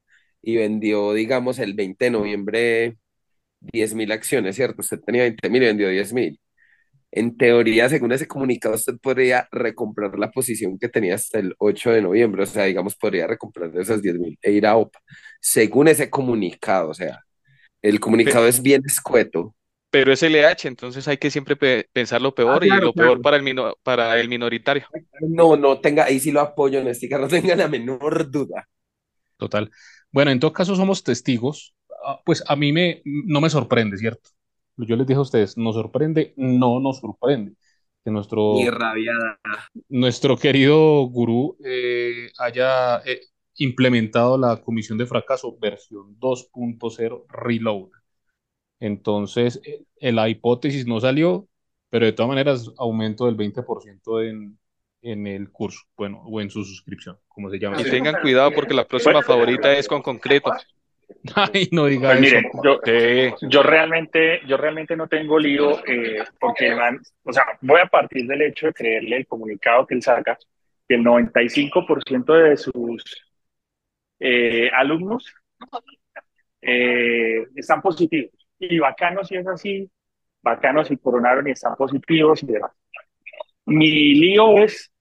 Y vendió, digamos, el 20 de noviembre 10 mil acciones, ¿cierto? Usted tenía 20 mil y vendió 10 mil. En teoría, según ese comunicado, usted podría recomprar la posición que tenía hasta el 8 de noviembre, o sea, digamos, podría recomprar esas 10 mil e ir a OPA, según ese comunicado, o sea, el comunicado es bien escueto. Pero es LH, entonces hay que siempre pe- pensar lo peor y claro, lo claro. peor para el, mino- para el minoritario. No, no tenga, ahí sí lo apoyo en este caso, no tenga la menor duda. total. Bueno, en todo caso somos testigos. Ah, Pues a mí me, no me sorprende, ¿cierto? Yo les dije a ustedes, ¿nos sorprende? No nos sorprende que nuestro, nuestro querido gurú eh, haya eh, implementado la comisión de fracaso versión 2.0 Reload. Entonces, eh, la hipótesis no salió, pero de todas maneras aumento del 20% en, en el curso, bueno, o en su suscripción, como se llama. Y tengan cuidado porque la próxima favorita es con concreto. Ay, no diga Pues eso. miren, yo, yo realmente, yo realmente no tengo lío, eh, porque van, o sea, voy a partir del hecho de creerle el comunicado que él saca, que el 95% de sus eh, alumnos eh, están positivos. Y bacano si es así, bacano si coronaron y están positivos y demás. Mi lío es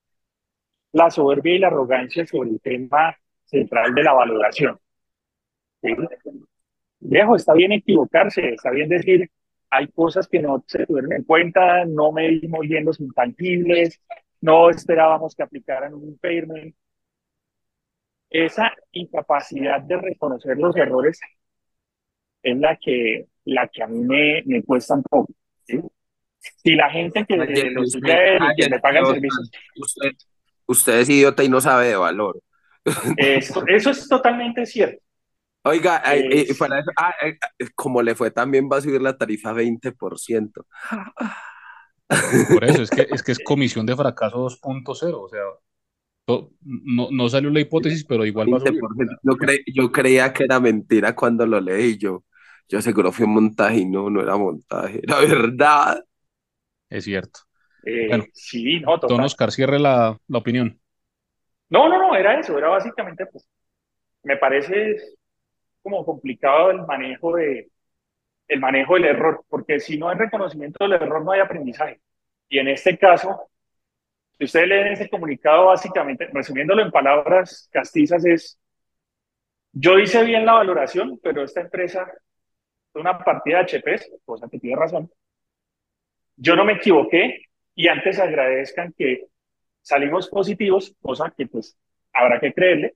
la soberbia y la arrogancia sobre el tema central de la valoración. ¿sí? Viejo, está bien equivocarse, está bien decir, hay cosas que no se tuvieron en cuenta, no medimos bien los intangibles, no esperábamos que aplicaran un impairment. Esa incapacidad de reconocer los errores es la que, la que a mí me, me cuesta un poco. ¿sí? Si la gente que Oye, lo Luis, sigue a él y que le paga el servicio, Usted, usted es idiota y no sabe de valor. esto- eso es totalmente cierto. Oiga, ay, eh, Es- para eso, ah, eh, eh, como le fue también va a subir la tarifa 20%. Por eso, es que es, que es comisión de fracaso 2.0, o sea, to- no, no salió la hipótesis, pero igual va a subir. 20%. Yo, cre- yo creía que era mentira cuando lo leí. Yo, yo seguro fue un montaje y no, no era montaje. La verdad. Es cierto. Eh, Bueno, sí, no, Don total. Oscar, cierre la, la opinión. No, no, no, era eso, era básicamente, pues, me parece como complicado el manejo de, el manejo del error, porque si no hay reconocimiento del error, no hay aprendizaje. Y en este caso, si ustedes leen ese comunicado, básicamente, resumiéndolo en palabras castizas, es, yo hice bien la valoración, pero esta empresa una partida de HPs, cosa que tiene razón. Yo no me equivoqué y antes agradezcan que salimos positivos, cosa que pues habrá que creerle.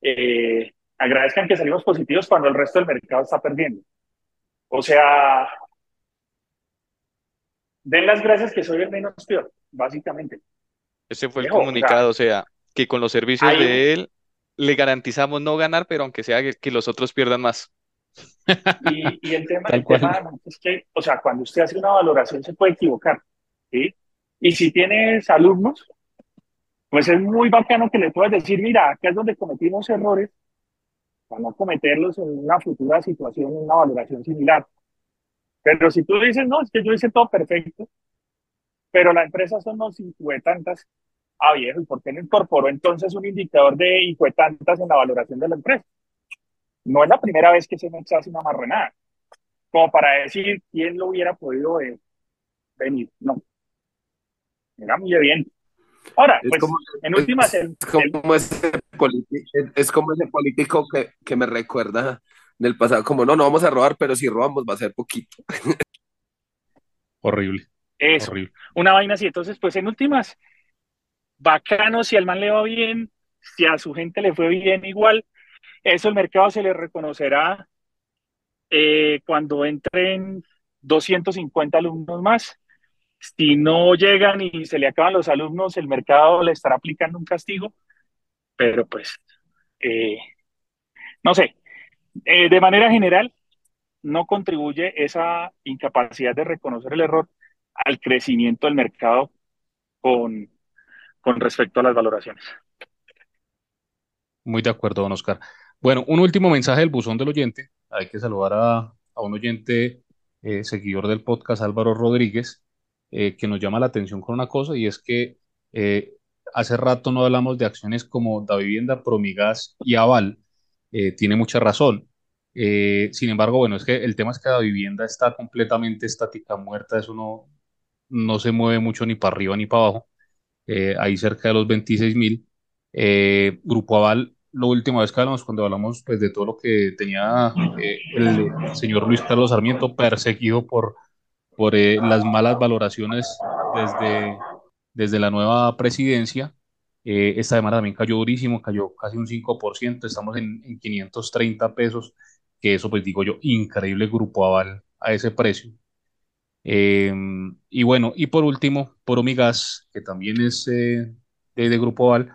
Eh, agradezcan que salimos positivos cuando el resto del mercado está perdiendo. O sea, den las gracias que soy el menos peor, básicamente. Ese fue el Viejo, o sea, comunicado, o sea, que con los servicios de él le garantizamos no ganar, pero aunque sea que, que los otros pierdan más. Y, y el tema, el tema es que, o sea, cuando usted hace una valoración se puede equivocar, ¿sí? Y si tienes alumnos, pues es muy bacano que le puedas decir, mira, acá es donde cometimos errores, para no cometerlos en una futura situación, en una valoración similar. Pero si tú dices, no, es que yo hice todo perfecto, pero la empresa son los tantas, ah viejo, ¿y por qué no incorporó entonces un indicador de tantas en la valoración de la empresa? No es la primera vez que se me hace una marranada, como para decir quién lo hubiera podido eh, venir, no. Era muy evidente. Ahora, Es pues, como, en últimas, el, es como ese es como ese político que, que me recuerda del pasado, como no, no vamos a robar, pero si robamos va a ser poquito. Horrible, eso, horrible. una vaina así. Entonces, pues en últimas, bacano, si al man le va bien, si a su gente le fue bien igual, eso el mercado se le reconocerá eh, cuando entren 250 alumnos más. Si no llegan y se le acaban los alumnos, el mercado le estará aplicando un castigo, pero pues, eh, no sé, Eh, de manera general, no contribuye esa incapacidad de reconocer el error al crecimiento del mercado con, con respecto a las valoraciones. Muy de acuerdo, don Oscar. Bueno, un último mensaje del buzón del oyente. Hay que saludar a, a un oyente eh, seguidor del podcast, Álvaro Rodríguez, eh, que nos llama la atención con una cosa y es que eh, hace rato no hablamos de acciones como Da Vivienda, Promigas y Aval. Tiene mucha razón. Sin embargo, bueno, es que el tema es que Da Vivienda está completamente estática, muerta, eso no, no se mueve mucho ni para arriba ni para abajo, ahí cerca de los 26 mil. Grupo Aval, la última vez que hablamos, cuando hablamos pues, de todo lo que tenía eh, el señor Luis Carlos Sarmiento perseguido por, por eh, las malas valoraciones desde, desde la nueva presidencia. Eh, esta semana también cayó durísimo, cayó casi un 5%, estamos en, en 530 pesos, que eso pues digo yo, increíble Grupo Aval a ese precio. Eh, y bueno, y por último, Poromigas, que también es eh, de, de Grupo Aval,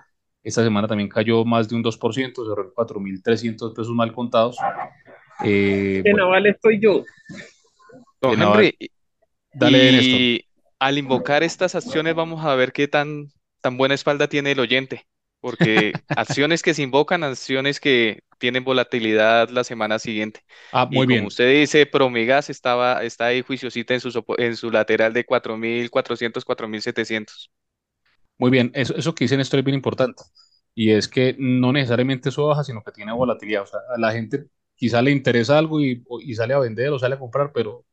Esta semana también cayó más de un 2%, cerró en 4.300 pesos mal contados. Eh, De bueno, Naval estoy yo. Don de Naval. Henry, Dale, y al invocar estas acciones vamos a ver qué tan, tan buena espalda tiene el oyente, porque acciones que se invocan, acciones que tienen volatilidad la semana siguiente. Ah, Y muy como bien. usted dice, Promigas estaba, está ahí juiciosita en su, en su lateral de 4.400, 4.700. Muy bien, eso, eso que dice Néstor es bien importante. Y es que no necesariamente eso baja, sino que tiene volatilidad. O sea, a la gente quizá le interesa algo y, y sale a vender o sale a comprar, pero,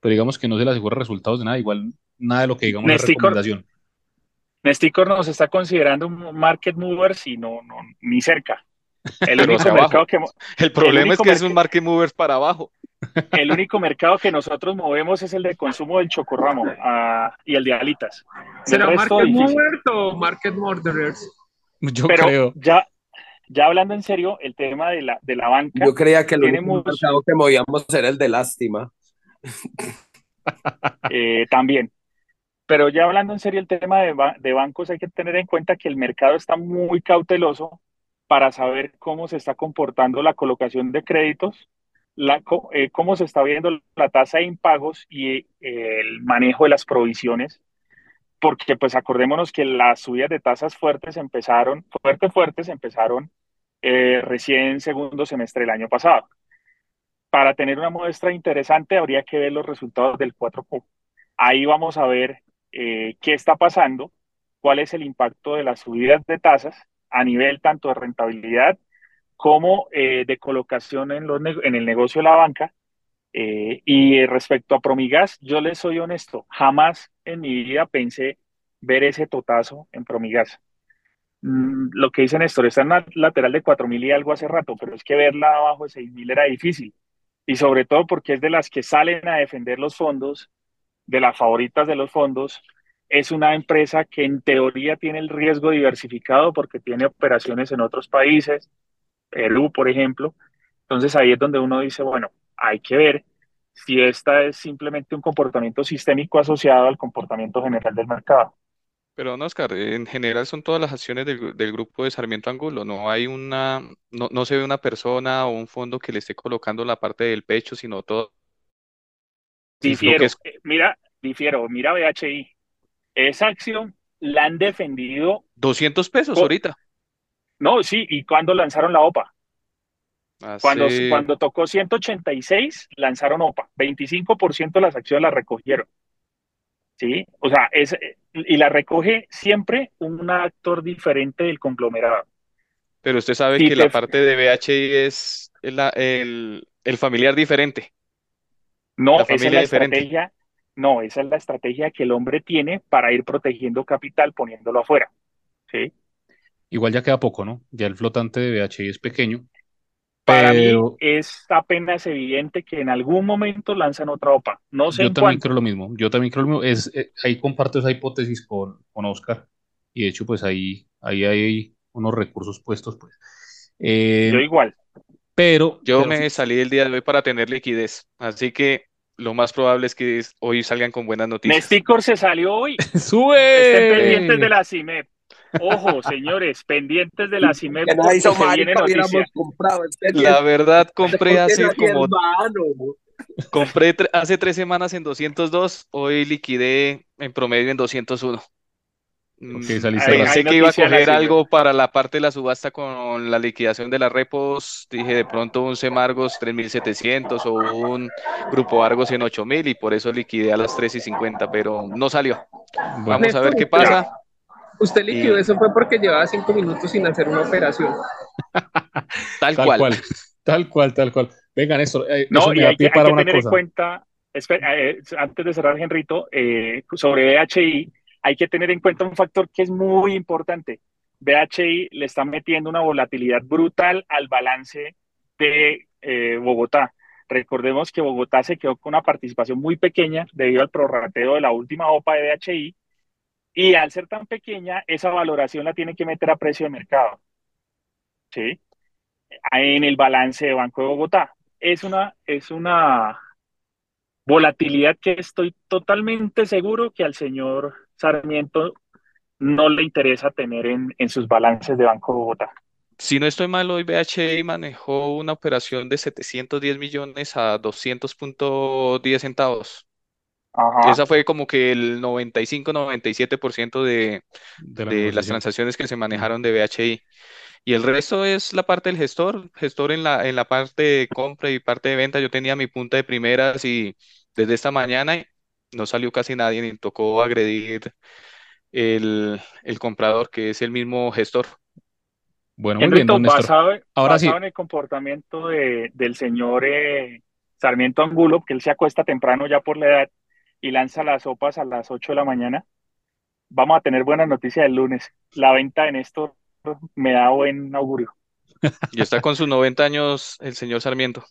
pero digamos que no se le asegura resultados de nada. Igual nada de lo que digamos es Nesticor- recomendación. Nesticor nos está considerando un market movers y no, no ni cerca. El único mercado que El problema es único que es un market movers para abajo. el único mercado que nosotros movemos es el de consumo del chocorramo y el de alitas. ¿Será Market. Movers o Market Murderers? Yo Pero creo. ya, ya hablando en serio, el tema de la, de la banca, Yo creía que el único mucho- mercado que movíamos era el de lástima. eh, también. Pero ya hablando en serio el tema de, ba- de bancos, hay que tener en cuenta que el mercado está muy cauteloso para saber cómo se está comportando la colocación de créditos, la, eh, cómo se está viendo la tasa de impagos y eh, el manejo de las provisiones, porque pues acordémonos que las subidas de tasas fuertes empezaron, fuertes, fuertes, empezaron eh, recién segundo semestre del año pasado. Para tener una muestra interesante habría que ver los resultados del 4Q. Ahí vamos a ver eh, qué está pasando, cuál es el impacto de las subidas de tasas a nivel tanto de rentabilidad como eh, de colocación en, los en el negocio de la banca. Eh, y respecto a Promigas, yo les soy honesto, jamás en mi vida pensé ver ese totazo en Promigas. Mm, lo que dice Néstor, está en la lateral de 4.000 y algo hace rato, pero es que verla abajo de 6.000 era difícil. Y sobre todo porque es de las que salen a defender los fondos, de las favoritas de los fondos. Es una empresa que en teoría tiene el riesgo diversificado porque tiene operaciones en otros países, Perú, por ejemplo. Entonces ahí es donde uno dice, bueno, hay que ver si esta es simplemente un comportamiento sistémico asociado al comportamiento general del mercado. Pero no, Oscar, en general son todas las acciones del, del grupo de Sarmiento Angulo. No hay una, no, no se ve una persona o un fondo que le esté colocando la parte del pecho, sino todo. Difiero, es- eh, mira, difiero, mira BHI. Esa acción la han defendido, 200 pesos ahorita. no, sí, y cuando lanzaron la OPA. Cuando, Hace- cuando tocó 186, lanzaron OPA. 25% de las acciones las recogieron. ¿Sí? O sea, es, y la recoge siempre un actor diferente del conglomerado. Pero usted sabe Sí, que la te- parte de BHI es la- el, el familiar diferente. No, La esa es familia la diferente. estrategia. No, esa es la estrategia que el hombre tiene para ir protegiendo capital poniéndolo afuera. ¿Sí? Igual ya queda poco, ¿no? Ya el flotante de BHI es pequeño, Para pero mí es apenas evidente que en algún momento lanzan otra OPA. No sé yo en también cuánto. creo lo mismo. Yo también creo lo mismo. Es, eh, ahí comparto esa hipótesis con, con Oscar. Y de hecho, pues ahí, ahí hay unos recursos puestos, pues. Eh, Yo igual. pero, Yo pero me salí el día de hoy para tener liquidez. Así que lo más probable es que hoy salgan con buenas noticias. Nesticor se salió hoy. Estén ¡Sube! pendientes de la CIMEP. Ojo, señores, pendientes de la CIMEP La verdad, compré hace como. Compré tre- hace tres semanas en 202, hoy liquidé en promedio en 201. Mm, Ok, saliste Ahí- Pensé ahí que iba a coger algo para la parte de la subasta con la liquidación de las repos. Dije de pronto un Semargos 3700 o un Grupo Argos en 8000 y por eso liquidé a las 3 y 50, pero no salió. Bueno, Vamos a ver qué pasa. Usted liquidó Y- eso fue porque llevaba cinco minutos sin hacer una operación. Tal tal cual. cual, tal cual, tal cual. Venga, Néstor, eh, eso No, me y da hay que, pie hay para que una tener en cuenta, espera, eh, antes de cerrar, Henrito, eh, sobre BHI, hay que tener en cuenta un factor que es muy importante. BHI le está metiendo una volatilidad brutal al balance de eh, Bogotá. Recordemos que Bogotá se quedó con una participación muy pequeña debido al prorrateo de la última OPA de BHI y al ser tan pequeña, esa valoración la tiene que meter a precio de mercado. ¿Sí? En el balance de Banco de Bogotá. Es una, es una volatilidad que estoy totalmente seguro que al señor Sarmiento no le interesa tener en, en sus balances de Banco Bogotá. Si no estoy mal, hoy BHI manejó una operación de 710 millones a 200.10 centavos. Ajá. Esa fue como que el 95-97% de, de la de las transacciones que se manejaron de BHI. Y el resto es la parte del gestor, gestor en la, en la parte de compra y parte de venta. Yo tenía mi punta de primeras y desde esta mañana no salió casi nadie ni tocó agredir el, el comprador, que es el mismo gestor. Bueno, muy bien, don Néstor. basado, Ahora sí, en el comportamiento de- del señor eh, Sarmiento Angulo, que él se acuesta temprano ya por la edad y lanza las sopas a las 8 de la mañana, vamos a tener buenas noticias el lunes. La venta de Néstor me da buen augurio. Y está con sus 90 años el señor Sarmiento.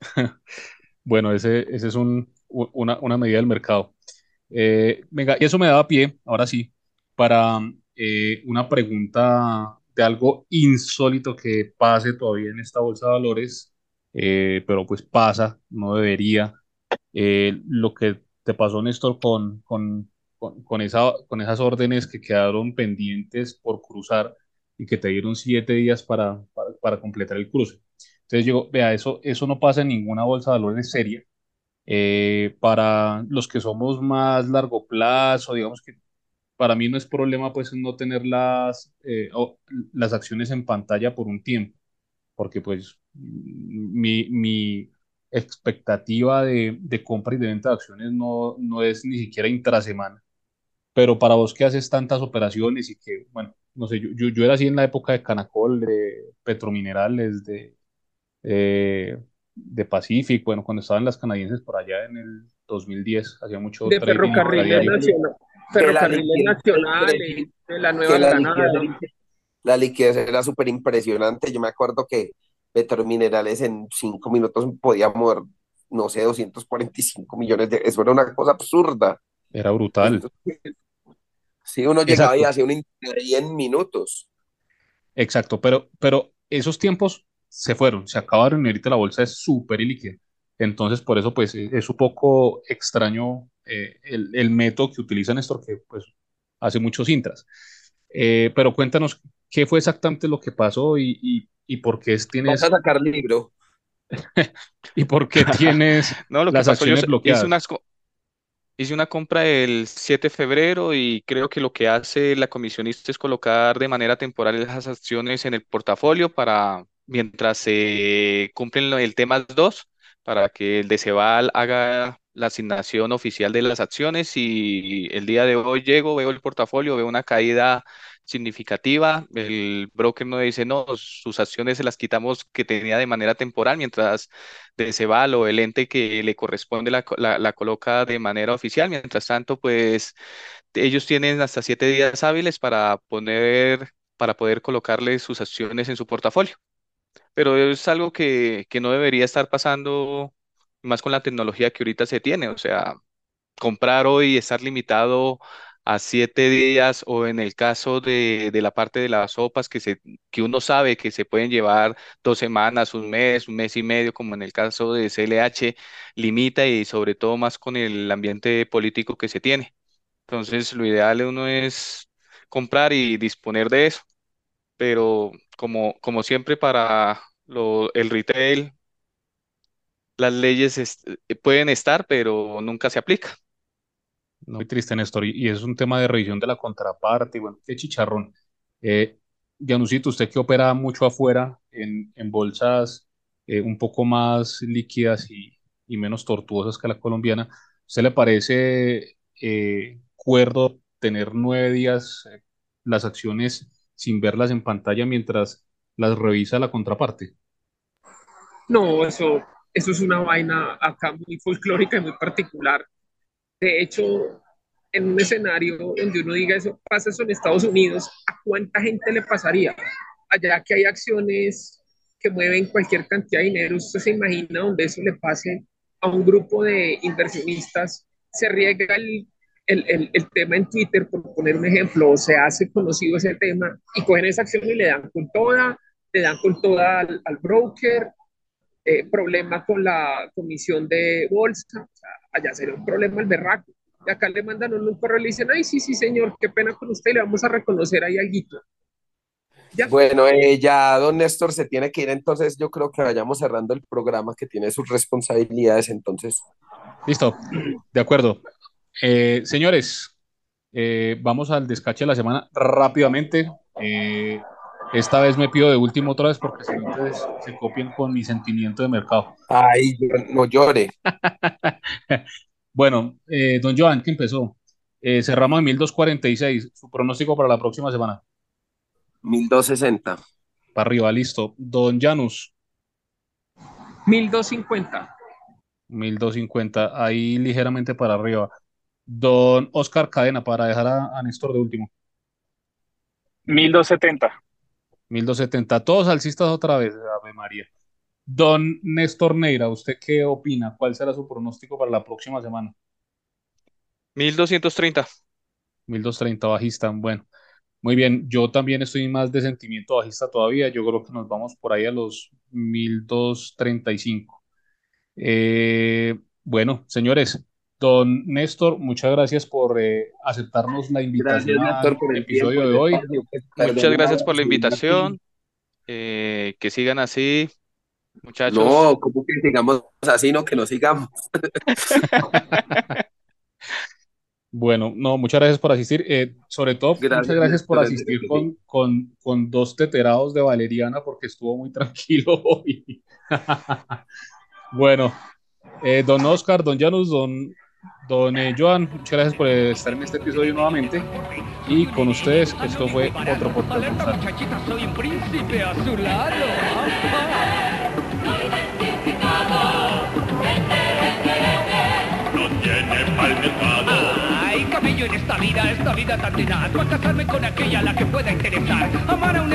bueno, ese, ese es un, una, una medida del mercado. Eh, venga, y eso me daba pie, ahora sí, para eh, una pregunta de algo insólito que pase todavía en esta bolsa de valores, eh, pero pues pasa, no debería. Lo que te pasó, Néstor, con, con, con, con esa, con esas órdenes que quedaron pendientes por cruzar y que te dieron siete días para, para, completar el cruce. Entonces digo, vea, eso, eso no pasa en ninguna bolsa de valores seria. Eh, para los que somos más largo plazo, digamos que para mí no es problema pues no tener las, eh, las acciones en pantalla por un tiempo, porque pues mi, mi expectativa de, de compra y de venta de acciones no, no es ni siquiera intrasemana. Pero para vos que haces tantas operaciones y que, bueno, no sé, yo, yo, yo era así en la época de Canacol, de Petrominerales, de, eh, de Pacific, bueno, cuando estaban las canadienses por allá en el 2010, hacía mucho de trading ferrocarriles nacional, ferrocarriles liquidez nacionales, de la Nueva la Granada. liquidez, la liquidez era súper impresionante. Yo me acuerdo que Petrominerales en cinco minutos podía mover, no sé, 245 millones de... Eso era una cosa absurda. Era brutal. Sí, uno llegaba y Exacto. hacía una intraday en minutos. Exacto, pero, pero esos tiempos se fueron, se acabaron y ahorita la bolsa es súper ilíquida. Entonces, por eso, pues, es un poco extraño eh, el, el método que utiliza Néstor, que pues hace muchos intras. Eh, pero cuéntanos qué fue exactamente lo que pasó y, y, y por qué Vas tienes, a sacar libro. y por qué tienes No, lo que las pasó, yo acciones hice bloqueadas. unas, co- hice una compra el 7 de febrero y creo que lo que hace la comisionista es colocar de manera temporal esas acciones en el portafolio para mientras se cumplen el tema 2, para que el de haga la asignación oficial de las acciones y el día de hoy llego, veo el portafolio, veo una caída significativa, el broker me dice, no, sus acciones se las quitamos que tenía de manera temporal, mientras de Ceval o el ente que le corresponde la, la, la coloca de manera oficial. Mientras tanto, pues ellos tienen hasta siete días hábiles para poner, para poder colocarle sus acciones en su portafolio. Pero es algo que, que no debería estar pasando más con la tecnología que ahorita se tiene. O sea, comprar hoy y estar limitado a siete días o en el caso de, de la parte de las sopas que, se, que uno sabe que se pueden llevar dos semanas, un mes, un mes y medio, como en el caso de CLH, limita y sobre todo más con el ambiente político que se tiene. Entonces, lo ideal de uno es comprar y disponer de eso, pero como, como siempre para lo, el retail, las leyes est- pueden estar, pero nunca se aplican. Muy triste, Néstor, y, es un tema de revisión de la contraparte, bueno, qué chicharrón. Eh, usted que opera mucho afuera en, en bolsas eh, un poco más líquidas y, y menos tortuosas que la colombiana, ¿usted le parece eh, cuerdo tener nueve días eh, las acciones sin verlas en pantalla mientras las revisa la contraparte? No, eso, eso es una vaina acá muy folclórica y muy particular. De hecho, en un escenario donde uno diga eso pasa eso en Estados Unidos, ¿a cuánta gente le pasaría? Allá que hay acciones que mueven cualquier cantidad de dinero, ¿usted se imagina donde eso le pase a un grupo de inversionistas? Se riega el, el, el, el tema en Twitter, por poner un ejemplo, o se hace conocido ese tema y cogen esa acción y le dan con toda, le dan con toda al, al broker, eh, problema con la comisión de bolsa, o sea, allá sería un problema el berraco. Y acá le mandan un correo y le dicen, ay, sí, sí, señor, qué pena con usted, le vamos a reconocer ahí algo. ¿Ya? Bueno, eh, ya don Néstor se tiene que ir, entonces yo creo que vayamos cerrando el programa que tiene sus responsabilidades, entonces. Listo, de acuerdo. Eh, señores, eh, vamos al descache de la semana rápidamente. Eh, esta vez me pido de último otra vez porque si no se copien con mi sentimiento de mercado. Ay, no llore. bueno, eh, don Joan, que empezó. Eh, cerramos en 1246. Su pronóstico para la próxima semana. 1260. Para arriba, listo. Don Janus. 1250. 1250. Ahí ligeramente para arriba. Don Oscar Cadena, para dejar a, a Néstor de último. 1270. 1270. Todos alcistas otra vez, Ave María. Don Néstor Neira, ¿usted qué opina? ¿Cuál será su pronóstico para la próxima semana? 1230. 1230 bajista. Bueno, muy bien. Yo también estoy más de sentimiento bajista todavía. Yo creo que nos vamos por ahí a los 1235. Eh, bueno, señores, don Néstor, muchas gracias por eh, aceptarnos la invitación Gracias, Néstor, al por el episodio tiempo, de hoy. espacio. Muchas gracias por la invitación. eh, que sigan así, muchachos. No, ¿cómo que sigamos así? No, que no sigamos. Bueno, no, muchas gracias por asistir. Eh, sobre todo, Gracias, muchas gracias por asistir con, con, con dos teterados de Valeriana porque estuvo muy tranquilo hoy. Bueno, eh, don Oscar, don Janus, don, don eh, Joan, muchas gracias por estar en este episodio nuevamente. Y con ustedes, esto fue otro podcast. Soy un príncipe a su lado. no tiene palmetado. Ay, camello en esta vida, esta vida tan tenaz. Va a casarme con aquella a la que pueda interesar. Amar a un